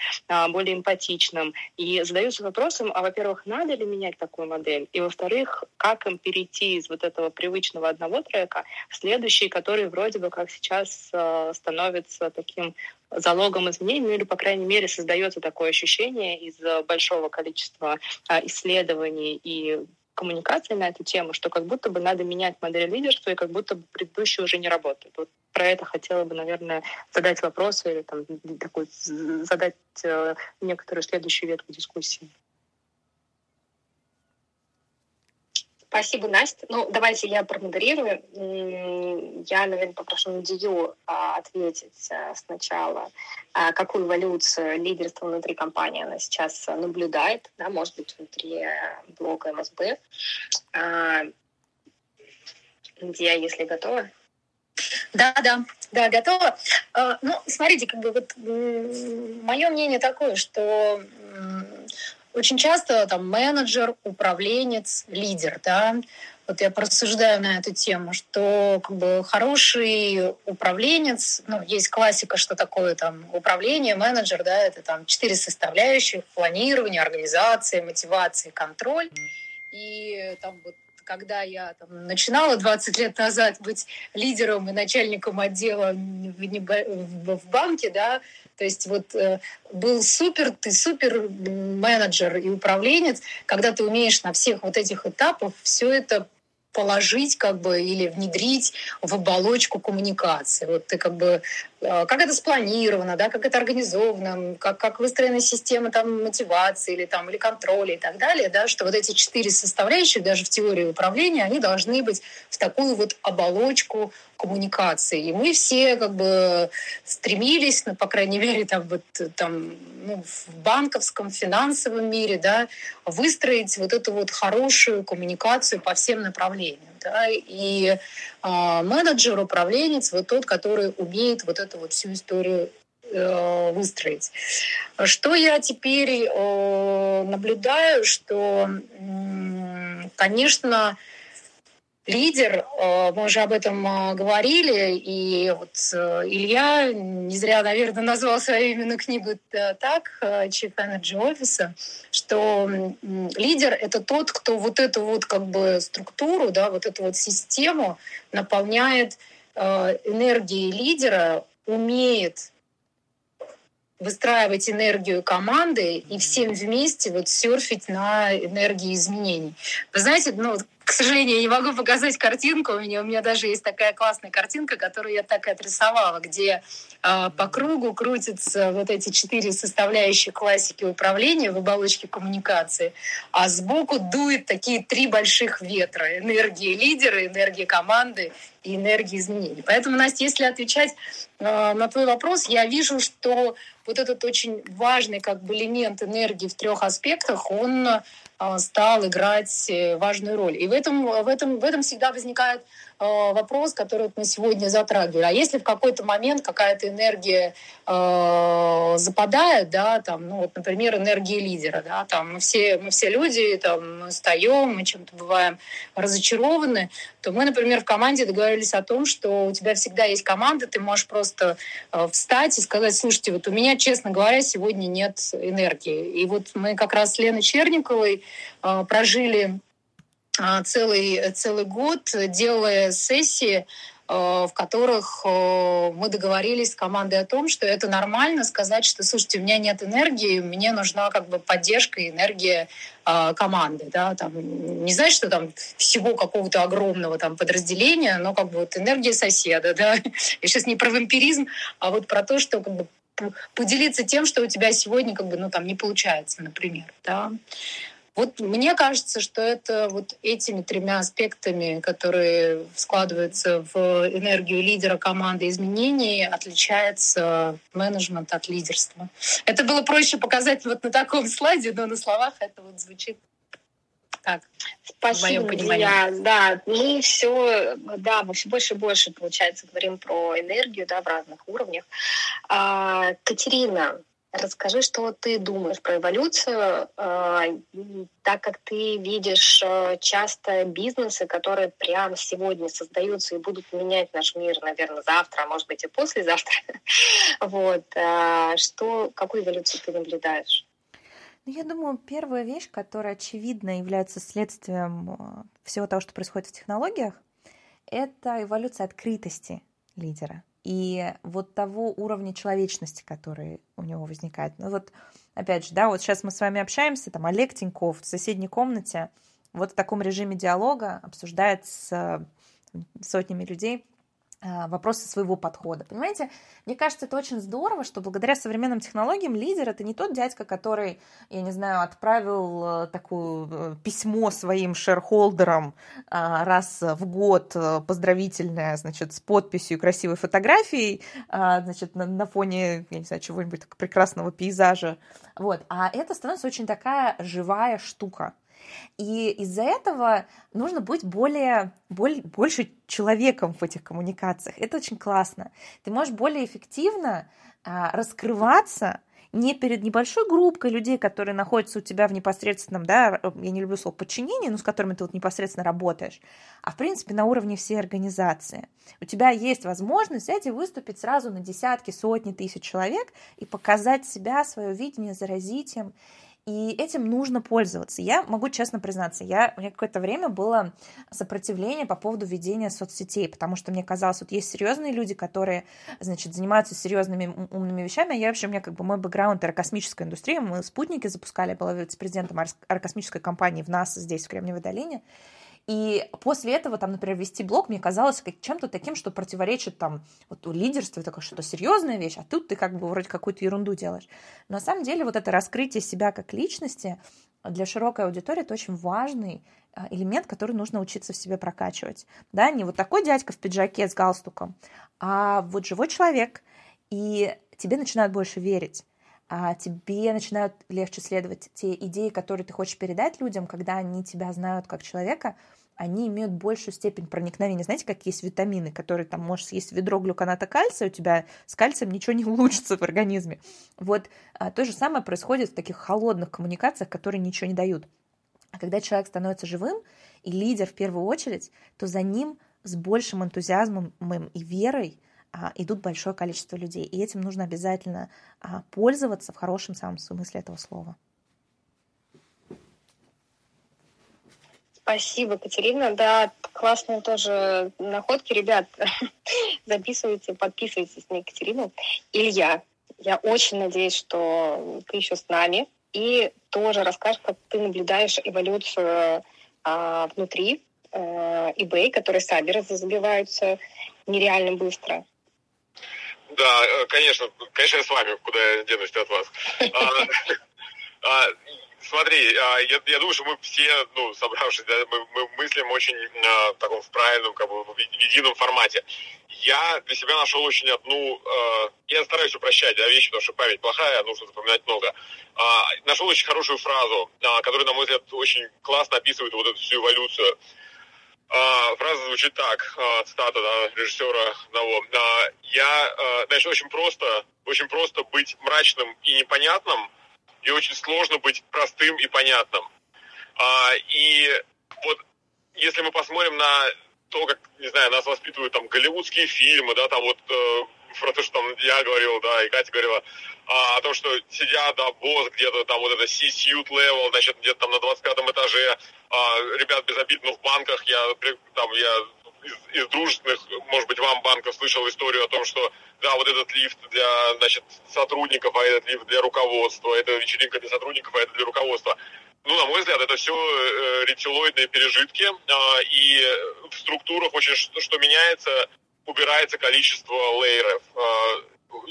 более эмпатичным. И задаются вопросом, а, во-первых, надо ли менять такую модель? И, во-вторых, как им перейти из вот этого привычного одного трека в следующий, который вроде бы как сейчас становится таким залогом изменений, ну или, по крайней мере, создается такое ощущение из большого количества а, исследований и коммуникации на эту тему, что как будто бы надо менять модель лидерства, и как будто бы предыдущие уже не работают. Вот про это хотела бы, наверное, задать вопросы или там, такой, задать э, некоторую следующую ветку дискуссии. Спасибо, Настя. Ну, давайте я промодерирую. Я, наверное, попрошу Надию а, ответить а, сначала, а, какую эволюцию лидерства внутри компании она сейчас наблюдает, да, может быть, внутри блока МСБ. Надия, если готова. Да, да, да, готова. Ну, смотрите, как бы вот мое мнение такое, что очень часто там менеджер, управленец, лидер, да, вот я просуждаю на эту тему, что как бы хороший управленец, ну, есть классика, что такое там управление, менеджер, да, это там четыре составляющих, планирование, организация, мотивация, контроль. И там вот когда я там, начинала 20 лет назад быть лидером и начальником отдела в, в банке, да, то есть вот э, был супер, ты супер менеджер и управленец, когда ты умеешь на всех вот этих этапах все это положить как бы или внедрить в оболочку коммуникации. Вот ты как бы э, как это спланировано, да, как это организовано, как, как выстроена система там, мотивации или, там, или контроля и так далее, да, что вот эти четыре составляющие даже в теории управления, они должны быть в такую вот оболочку коммуникации. И мы все как бы стремились, ну, по крайней мере, там, вот, там, ну, в банковском, финансовом мире, да, выстроить вот эту вот хорошую коммуникацию по всем направлениям. Да, и э, менеджер, управленец, вот тот, который умеет вот эту вот всю историю э, выстроить. Что я теперь э, наблюдаю, что, конечно, лидер, э, мы уже об этом э, говорили, и вот э, Илья не зря, наверное, назвал свою именно книгу так, Chief Energy Office, что лидер — это тот, кто вот эту вот как бы структуру, да, вот эту вот систему наполняет энергией лидера, умеет выстраивать энергию команды и всем вместе вот серфить на энергии изменений. Вы знаете, ну, к сожалению, я не могу показать картинку. У меня, у меня даже есть такая классная картинка, которую я так и отрисовала, где э, по кругу крутятся вот эти четыре составляющие классики управления в оболочке коммуникации, а сбоку дует такие три больших ветра. Энергия лидера, энергия команды и энергия изменений. Поэтому, Настя, если отвечать э, на твой вопрос, я вижу, что вот этот очень важный как бы элемент энергии в трех аспектах, он стал играть э, важную роль. И в этом, в этом, в этом всегда возникает Э, вопрос, который мы сегодня затрагивали. А если в какой-то момент какая-то энергия э, западает, да, там, ну вот, например, энергия лидера, да, там мы все, мы все люди, там, мы устаем, мы чем-то бываем разочарованы, то мы, например, в команде договорились о том, что у тебя всегда есть команда, ты можешь просто э, встать и сказать, слушайте, вот у меня, честно говоря, сегодня нет энергии. И вот мы как раз с Леной Черниковой э, прожили а, целый, целый год, делая сессии, а, в которых а, мы договорились с командой о том, что это нормально сказать, что, слушайте, у меня нет энергии, мне нужна как бы поддержка и энергия команды, да, там, не знаю, что там всего какого-то огромного там подразделения, но как бы вот энергия соседа, да, я сейчас не про вампиризм, а вот про то, что как бы поделиться тем, что у тебя сегодня как бы, ну, там не получается, например, да. Вот мне кажется, что это вот этими тремя аспектами, которые складываются в энергию лидера команды изменений, отличается менеджмент от лидерства. Это было проще показать вот на таком слайде, но на словах это вот звучит так. Спасибо, Илья. Да, мы все, да, мы все больше и больше, получается, говорим про энергию, да, в разных уровнях. А, Катерина, Расскажи, что ты думаешь про эволюцию, э, так как ты видишь э, часто бизнесы, которые прямо сегодня создаются и будут менять наш мир, наверное, завтра, а может быть и послезавтра. Вот. Э, что, какую эволюцию ты наблюдаешь? Ну, я думаю, первая вещь, которая очевидно является следствием всего того, что происходит в технологиях, это эволюция открытости лидера и вот того уровня человечности, который у него возникает. Ну вот, опять же, да, вот сейчас мы с вами общаемся, там Олег Тиньков в соседней комнате вот в таком режиме диалога обсуждает с сотнями людей вопросы своего подхода. Понимаете, мне кажется, это очень здорово, что благодаря современным технологиям лидер это не тот дядька, который, я не знаю, отправил э, такое э, письмо своим шерхолдерам а, раз в год э, поздравительное, значит, с подписью красивой фотографией, а, значит, на, на фоне, я не знаю, чего-нибудь прекрасного пейзажа. Вот. А это становится очень такая живая штука. И из-за этого нужно быть более, более, больше человеком в этих коммуникациях. Это очень классно. Ты можешь более эффективно а, раскрываться, не перед небольшой группой людей, которые находятся у тебя в непосредственном, да, я не люблю слово подчинение, но с которыми ты вот непосредственно работаешь, а в принципе на уровне всей организации. У тебя есть возможность взять и выступить сразу на десятки, сотни тысяч человек и показать себя, свое видение, заразить им. И этим нужно пользоваться. Я могу честно признаться, я, у меня какое-то время было сопротивление по поводу ведения соцсетей, потому что мне казалось, вот есть серьезные люди, которые, значит, занимаются серьезными умными вещами. Я вообще, у меня как бы мой бэкграунд аэрокосмическая индустрия, мы спутники запускали, я была вице-президентом аэрокосмической компании в НАСА здесь, в Кремниевой долине. И после этого, там, например, вести блог мне казалось как чем-то таким, что противоречит там вот у лидерства, такое что-то серьезная вещь, а тут ты как бы вроде какую-то ерунду делаешь. Но на самом деле вот это раскрытие себя как личности для широкой аудитории это очень важный а, элемент, который нужно учиться в себе прокачивать. Да, не вот такой дядька в пиджаке с галстуком, а вот живой человек, и тебе начинают больше верить тебе начинают легче следовать те идеи, которые ты хочешь передать людям, когда они тебя знают как человека, они имеют большую степень проникновения. Знаете, как есть витамины, которые там можешь съесть ведро глюконата кальция, у тебя с кальцием ничего не улучшится в организме. Вот а, то же самое происходит в таких холодных коммуникациях, которые ничего не дают. А когда человек становится живым, и лидер в первую очередь, то за ним с большим энтузиазмом и верой а, идут большое количество людей. И этим нужно обязательно а, пользоваться в хорошем самом смысле этого слова. Спасибо, Катерина. Да, классные тоже находки. Ребят, записывайте, подписывайтесь на Екатерину. Илья, я очень надеюсь, что ты еще с нами и тоже расскажешь, как ты наблюдаешь эволюцию а, внутри а, eBay, которые саберы забиваются нереально быстро. Да, э, конечно, конечно, я с вами, куда я денусь от вас. А, смотри, я, я думаю, что мы все, ну, собравшись, да, мы, мы мыслим очень в таком в правильном, как бы, в едином формате. Я для себя нашел очень одну, я стараюсь упрощать да, вещи, потому что память плохая, нужно запоминать много. Нашел очень хорошую фразу, которая, на мой взгляд, очень классно описывает вот эту всю эволюцию. А, фраза звучит так, а, цитата да, режиссера одного. А, я, а, значит, очень просто, очень просто быть мрачным и непонятным, и очень сложно быть простым и понятным. А, и вот если мы посмотрим на то, как, не знаю, нас воспитывают там голливудские фильмы, да, там вот э, про то, что там я говорил, да, и Катя говорила, а, о том, что сидят, да, босс где-то там вот это C-suite level, значит, где-то там на 25 этаже, а, ребят без обид, но в банках я, там, я из, из дружественных, может быть, вам банков слышал историю о том, что, да, вот этот лифт для, значит, сотрудников, а этот лифт для руководства, это вечеринка для сотрудников, а это для руководства. Ну, на мой взгляд, это все э, рептилоидные пережитки, э, и в структурах очень что, что меняется, убирается количество лейеров. Э,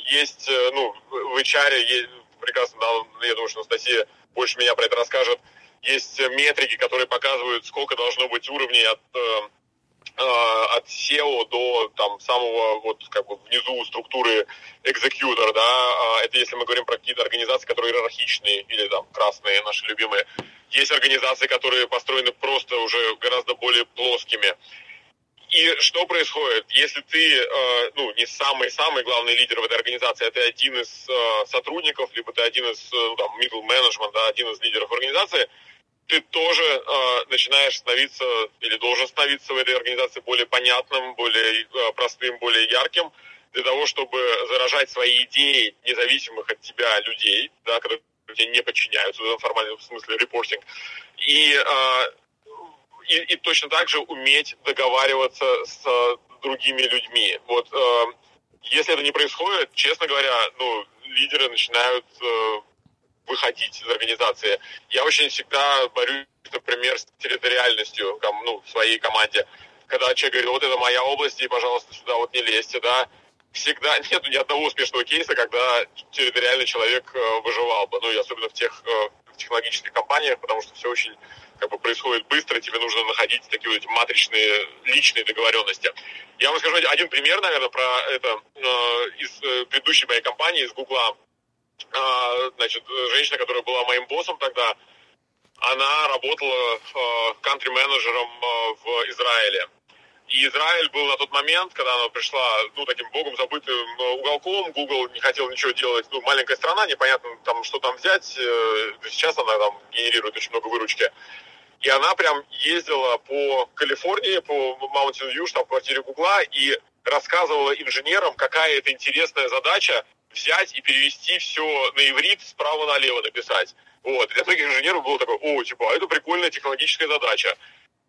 есть, э, ну, в HR, есть, прекрасно, да, я думаю, что Анастасия больше меня про это расскажет, есть метрики, которые показывают, сколько должно быть уровней от, э, от SEO до там самого вот как бы внизу структуры executor, да, а это если мы говорим про какие-то организации, которые иерархичные или там красные, наши любимые. Есть организации, которые построены просто уже гораздо более плоскими. И что происходит, если ты, э, ну, не самый-самый главный лидер в этой организации, а ты один из э, сотрудников, либо ты один из, э, ну, там, middle management, да, один из лидеров организации, ты тоже э, начинаешь становиться или должен становиться в этой организации более понятным, более э, простым, более ярким, для того, чтобы заражать свои идеи независимых от тебя людей, да, которые тебе не подчиняются в формальном смысле репортинг. И э, и, и точно так же уметь договариваться с э, другими людьми. Вот э, если это не происходит, честно говоря, ну, лидеры начинают э, выходить из организации. Я очень всегда борюсь, например, с территориальностью ну, в своей команде. Когда человек говорит, вот это моя область, и, пожалуйста, сюда вот не лезьте, да, всегда нет ни одного успешного кейса, когда территориальный человек э, выживал бы, ну и особенно в тех э, в технологических компаниях, потому что все очень как бы происходит быстро, тебе нужно находить такие вот матричные личные договоренности. Я вам скажу один пример, наверное, про это э, из предыдущей моей компании, из Гугла. Э, значит, женщина, которая была моим боссом тогда, она работала э, кантри-менеджером э, в Израиле. И Израиль был на тот момент, когда она пришла, ну, таким богом забытым э, уголком, Google не хотел ничего делать, ну, маленькая страна, непонятно там, что там взять, э, сейчас она там генерирует очень много выручки. И она прям ездила по Калифорнии, по Mountain View, штаб-квартире Гугла, и рассказывала инженерам, какая это интересная задача взять и перевести все на иврит справа налево написать. Вот. И для многих инженеров было такое, о, типа, а это прикольная технологическая задача.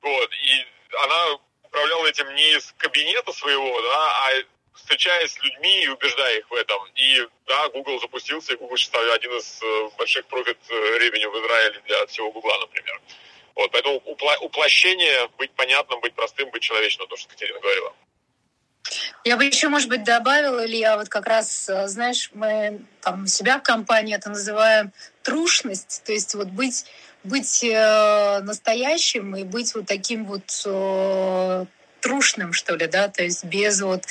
Вот. И она управляла этим не из кабинета своего, да, а встречаясь с людьми и убеждая их в этом. И да, Google запустился, и Google сейчас один из э, больших профит ревеню в Израиле для всего Google, например. Вот, поэтому уплощение, быть понятным, быть простым, быть человечным, то, что Катерина говорила. Я бы еще, может быть, добавила, Илья, вот как раз, э, знаешь, мы там себя в компании это называем трушность, то есть вот быть, быть э, настоящим и быть вот таким вот э, трушным, что ли, да, то есть без вот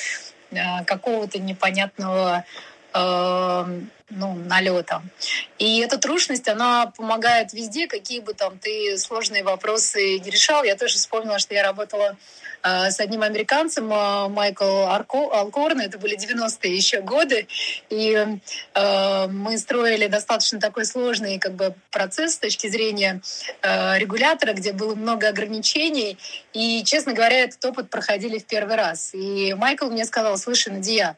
какого-то непонятного ну, налета. И эта трушность, она помогает везде, какие бы там ты сложные вопросы не решал. Я тоже вспомнила, что я работала э, с одним американцем, э, Майкл Арко, Алкорн, это были 90-е еще годы, и э, мы строили достаточно такой сложный как бы, процесс с точки зрения э, регулятора, где было много ограничений, и, честно говоря, этот опыт проходили в первый раз. И Майкл мне сказал, слушай, Надия,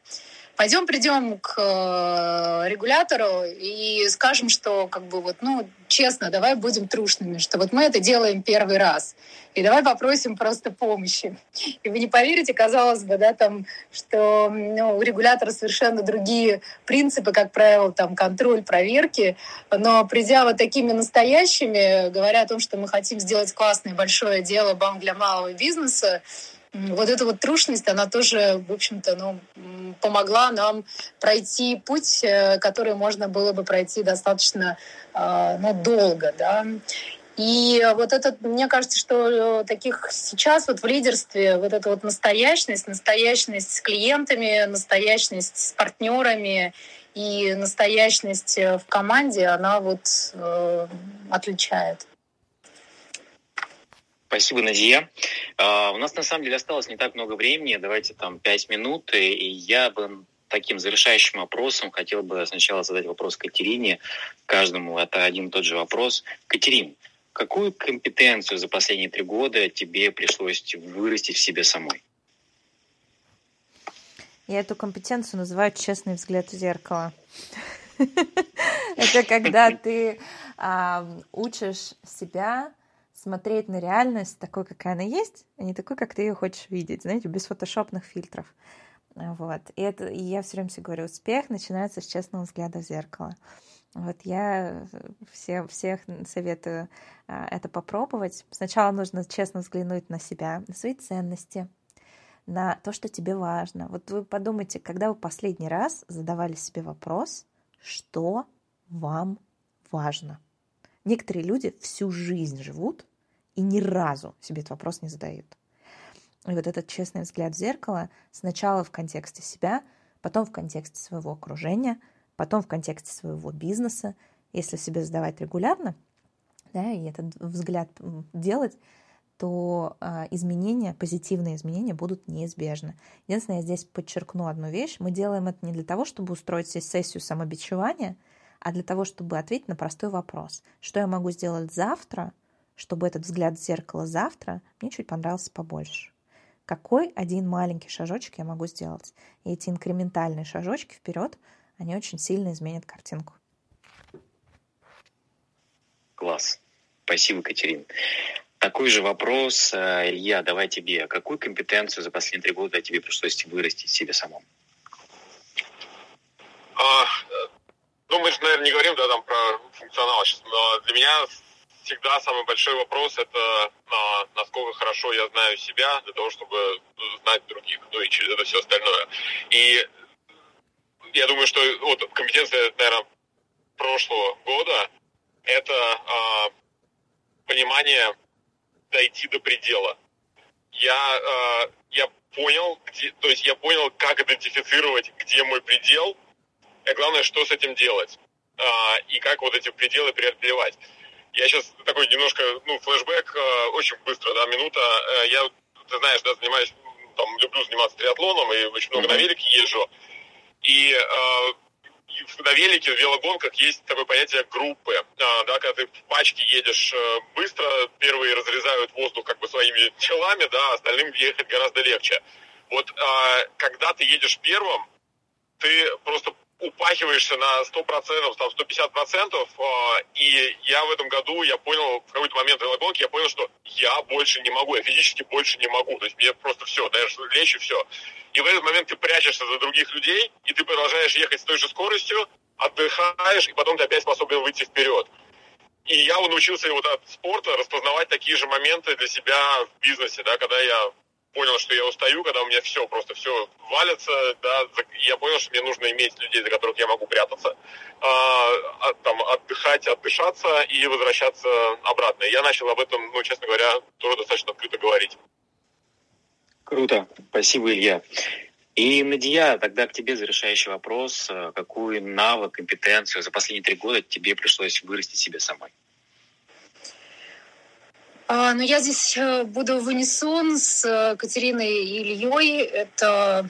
пойдем придем к э, регулятору и скажем, что как бы вот, ну, честно, давай будем трушными, что вот мы это делаем первый раз. И давай попросим просто помощи. И вы не поверите, казалось бы, да, там, что ну, у регулятора совершенно другие принципы, как правило, там, контроль, проверки. Но придя вот такими настоящими, говоря о том, что мы хотим сделать классное большое дело банк для малого бизнеса, вот эта вот трушность, она тоже, в общем-то, ну, помогла нам пройти путь, э, который можно было бы пройти достаточно э, ну, долго, да. И вот это, мне кажется, что э, таких сейчас вот в лидерстве вот эта вот настоящность, настоящность с клиентами, настоящность с партнерами и настоящность в команде, она вот э, отличает. Спасибо, Назия. Uh, у нас на самом деле осталось не так много времени, давайте там пять минут, и я бы таким завершающим вопросом хотел бы сначала задать вопрос Катерине. Каждому это один и тот же вопрос. Катерин, какую компетенцию за последние три года тебе пришлось вырастить в себе самой? Я эту компетенцию называю честный взгляд в зеркало. Это когда ты учишь себя смотреть на реальность такой, какая она есть, а не такой, как ты ее хочешь видеть, знаете, без фотошопных фильтров. Вот. И, это, и я все время себе говорю, успех начинается с честного взгляда в зеркало. Вот я все, всех советую а, это попробовать. Сначала нужно честно взглянуть на себя, на свои ценности, на то, что тебе важно. Вот вы подумайте, когда вы последний раз задавали себе вопрос, что вам важно. Некоторые люди всю жизнь живут и ни разу себе этот вопрос не задают. И вот этот честный взгляд в зеркало сначала в контексте себя, потом в контексте своего окружения, потом в контексте своего бизнеса, если себе задавать регулярно, да, и этот взгляд делать, то э, изменения, позитивные изменения будут неизбежны. Единственное, я здесь подчеркну одну вещь. Мы делаем это не для того, чтобы устроить себе сессию самобичевания, а для того, чтобы ответить на простой вопрос. Что я могу сделать завтра, чтобы этот взгляд в зеркало завтра мне чуть понравился побольше. Какой один маленький шажочек я могу сделать? И эти инкрементальные шажочки вперед, они очень сильно изменят картинку. Класс. Спасибо, Катерин. Такой же вопрос, э, Илья, давай тебе. Какую компетенцию за последние три года тебе пришлось вырастить себе самому? А, ну, мы же, наверное, не говорим да, там, про функционал сейчас, но для меня всегда самый большой вопрос это а, насколько хорошо я знаю себя для того, чтобы знать других, ну и через это все остальное. И я думаю, что вот компетенция, наверное, прошлого года это а, понимание дойти до предела. Я, а, я понял, где, то есть я понял, как идентифицировать, где мой предел, и главное, что с этим делать, а, и как вот эти пределы преодолевать. Я сейчас такой немножко, ну, флешбэк, э, очень быстро, да, минута. Э, я, ты знаешь, да, занимаюсь, там, люблю заниматься триатлоном и очень много на велике езжу. И э, на велике, в велогонках есть такое понятие группы. А, да, когда ты в пачке едешь быстро, первые разрезают воздух как бы своими телами, да, остальным ехать гораздо легче. Вот а, когда ты едешь первым, ты просто упахиваешься на 100%, там 150%, а, и я в этом году, я понял, в какой-то момент велогонки, я понял, что я больше не могу, я физически больше не могу, то есть мне просто все, даешь лечь и все. И в этот момент ты прячешься за других людей, и ты продолжаешь ехать с той же скоростью, отдыхаешь, и потом ты опять способен выйти вперед. И я научился вот от спорта распознавать такие же моменты для себя в бизнесе, да, когда я понял, что я устаю, когда у меня все, просто все валится, да, я понял, что мне нужно иметь людей, за которых я могу прятаться, а, там, отдыхать, отдышаться и возвращаться обратно. я начал об этом, ну, честно говоря, тоже достаточно открыто говорить. Круто. Спасибо, Илья. И, Надия, тогда к тебе завершающий вопрос. Какую навык, компетенцию за последние три года тебе пришлось вырастить себе самой? А, ну, я здесь э, буду в унисон с э, Катериной и Ильей. Это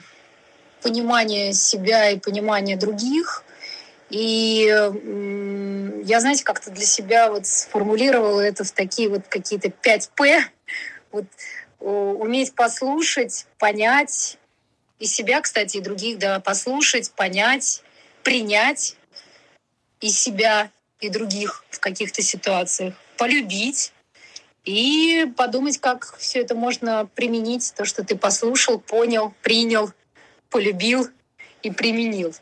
понимание себя и понимание других. И я, знаете, как-то для себя вот сформулировала это в такие вот какие-то 5 П. Вот уметь послушать, понять, и себя, кстати, и других, да, послушать, понять, принять и себя, и других в каких-то ситуациях, полюбить и подумать, как все это можно применить, то, что ты послушал, понял, принял, полюбил и применил.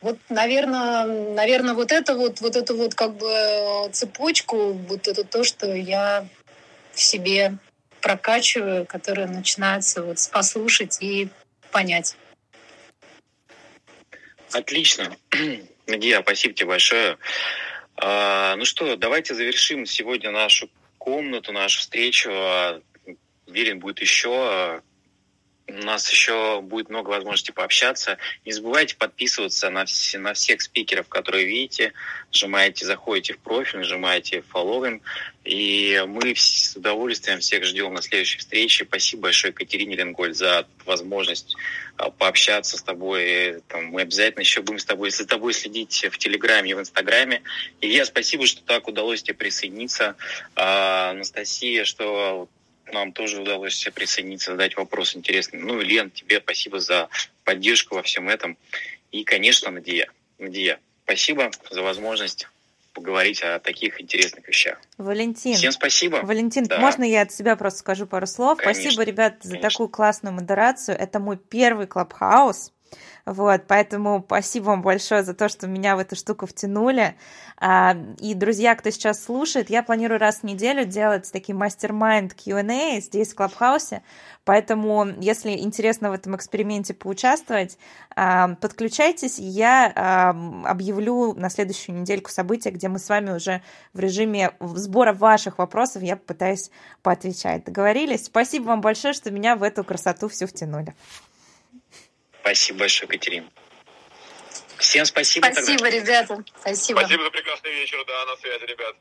Вот, наверное, наверное, вот это вот, вот эту вот как бы цепочку, вот это то, что я в себе прокачиваю, которая начинается вот с послушать и понять. Отлично. Надия, спасибо тебе большое. А, ну что, давайте завершим сегодня нашу комнату, нашу встречу. Верен будет еще у нас еще будет много возможностей пообщаться. Не забывайте подписываться на, все, на всех спикеров, которые видите. Нажимаете, заходите в профиль, нажимаете following. И мы с удовольствием всех ждем на следующей встрече. Спасибо большое Екатерине Ленголь за возможность а, пообщаться с тобой. Там, мы обязательно еще будем с тобой, за тобой следить в Телеграме и в Инстаграме. И я спасибо, что так удалось тебе присоединиться. А, Анастасия, что нам тоже удалось присоединиться, задать вопрос интересный. Ну, Лен, тебе спасибо за поддержку во всем этом. И, конечно, Надия. Надия, спасибо за возможность поговорить о таких интересных вещах. Валентин. Всем спасибо. Валентин, да. можно я от себя просто скажу пару слов? Конечно, спасибо, ребят, за конечно. такую классную модерацию. Это мой первый клабхаус. Вот, поэтому спасибо вам большое за то, что меня в эту штуку втянули. А, и, друзья, кто сейчас слушает, я планирую раз в неделю делать такие мастер-майнд Q&A здесь, в Клабхаусе. Поэтому, если интересно в этом эксперименте поучаствовать, а, подключайтесь, я а, объявлю на следующую недельку события, где мы с вами уже в режиме сбора ваших вопросов я попытаюсь поотвечать. Договорились? Спасибо вам большое, что меня в эту красоту всю втянули. Спасибо большое, Катерина. Всем спасибо. Спасибо, тогда. ребята. Спасибо. Спасибо за прекрасный вечер. Да, на связи, ребят.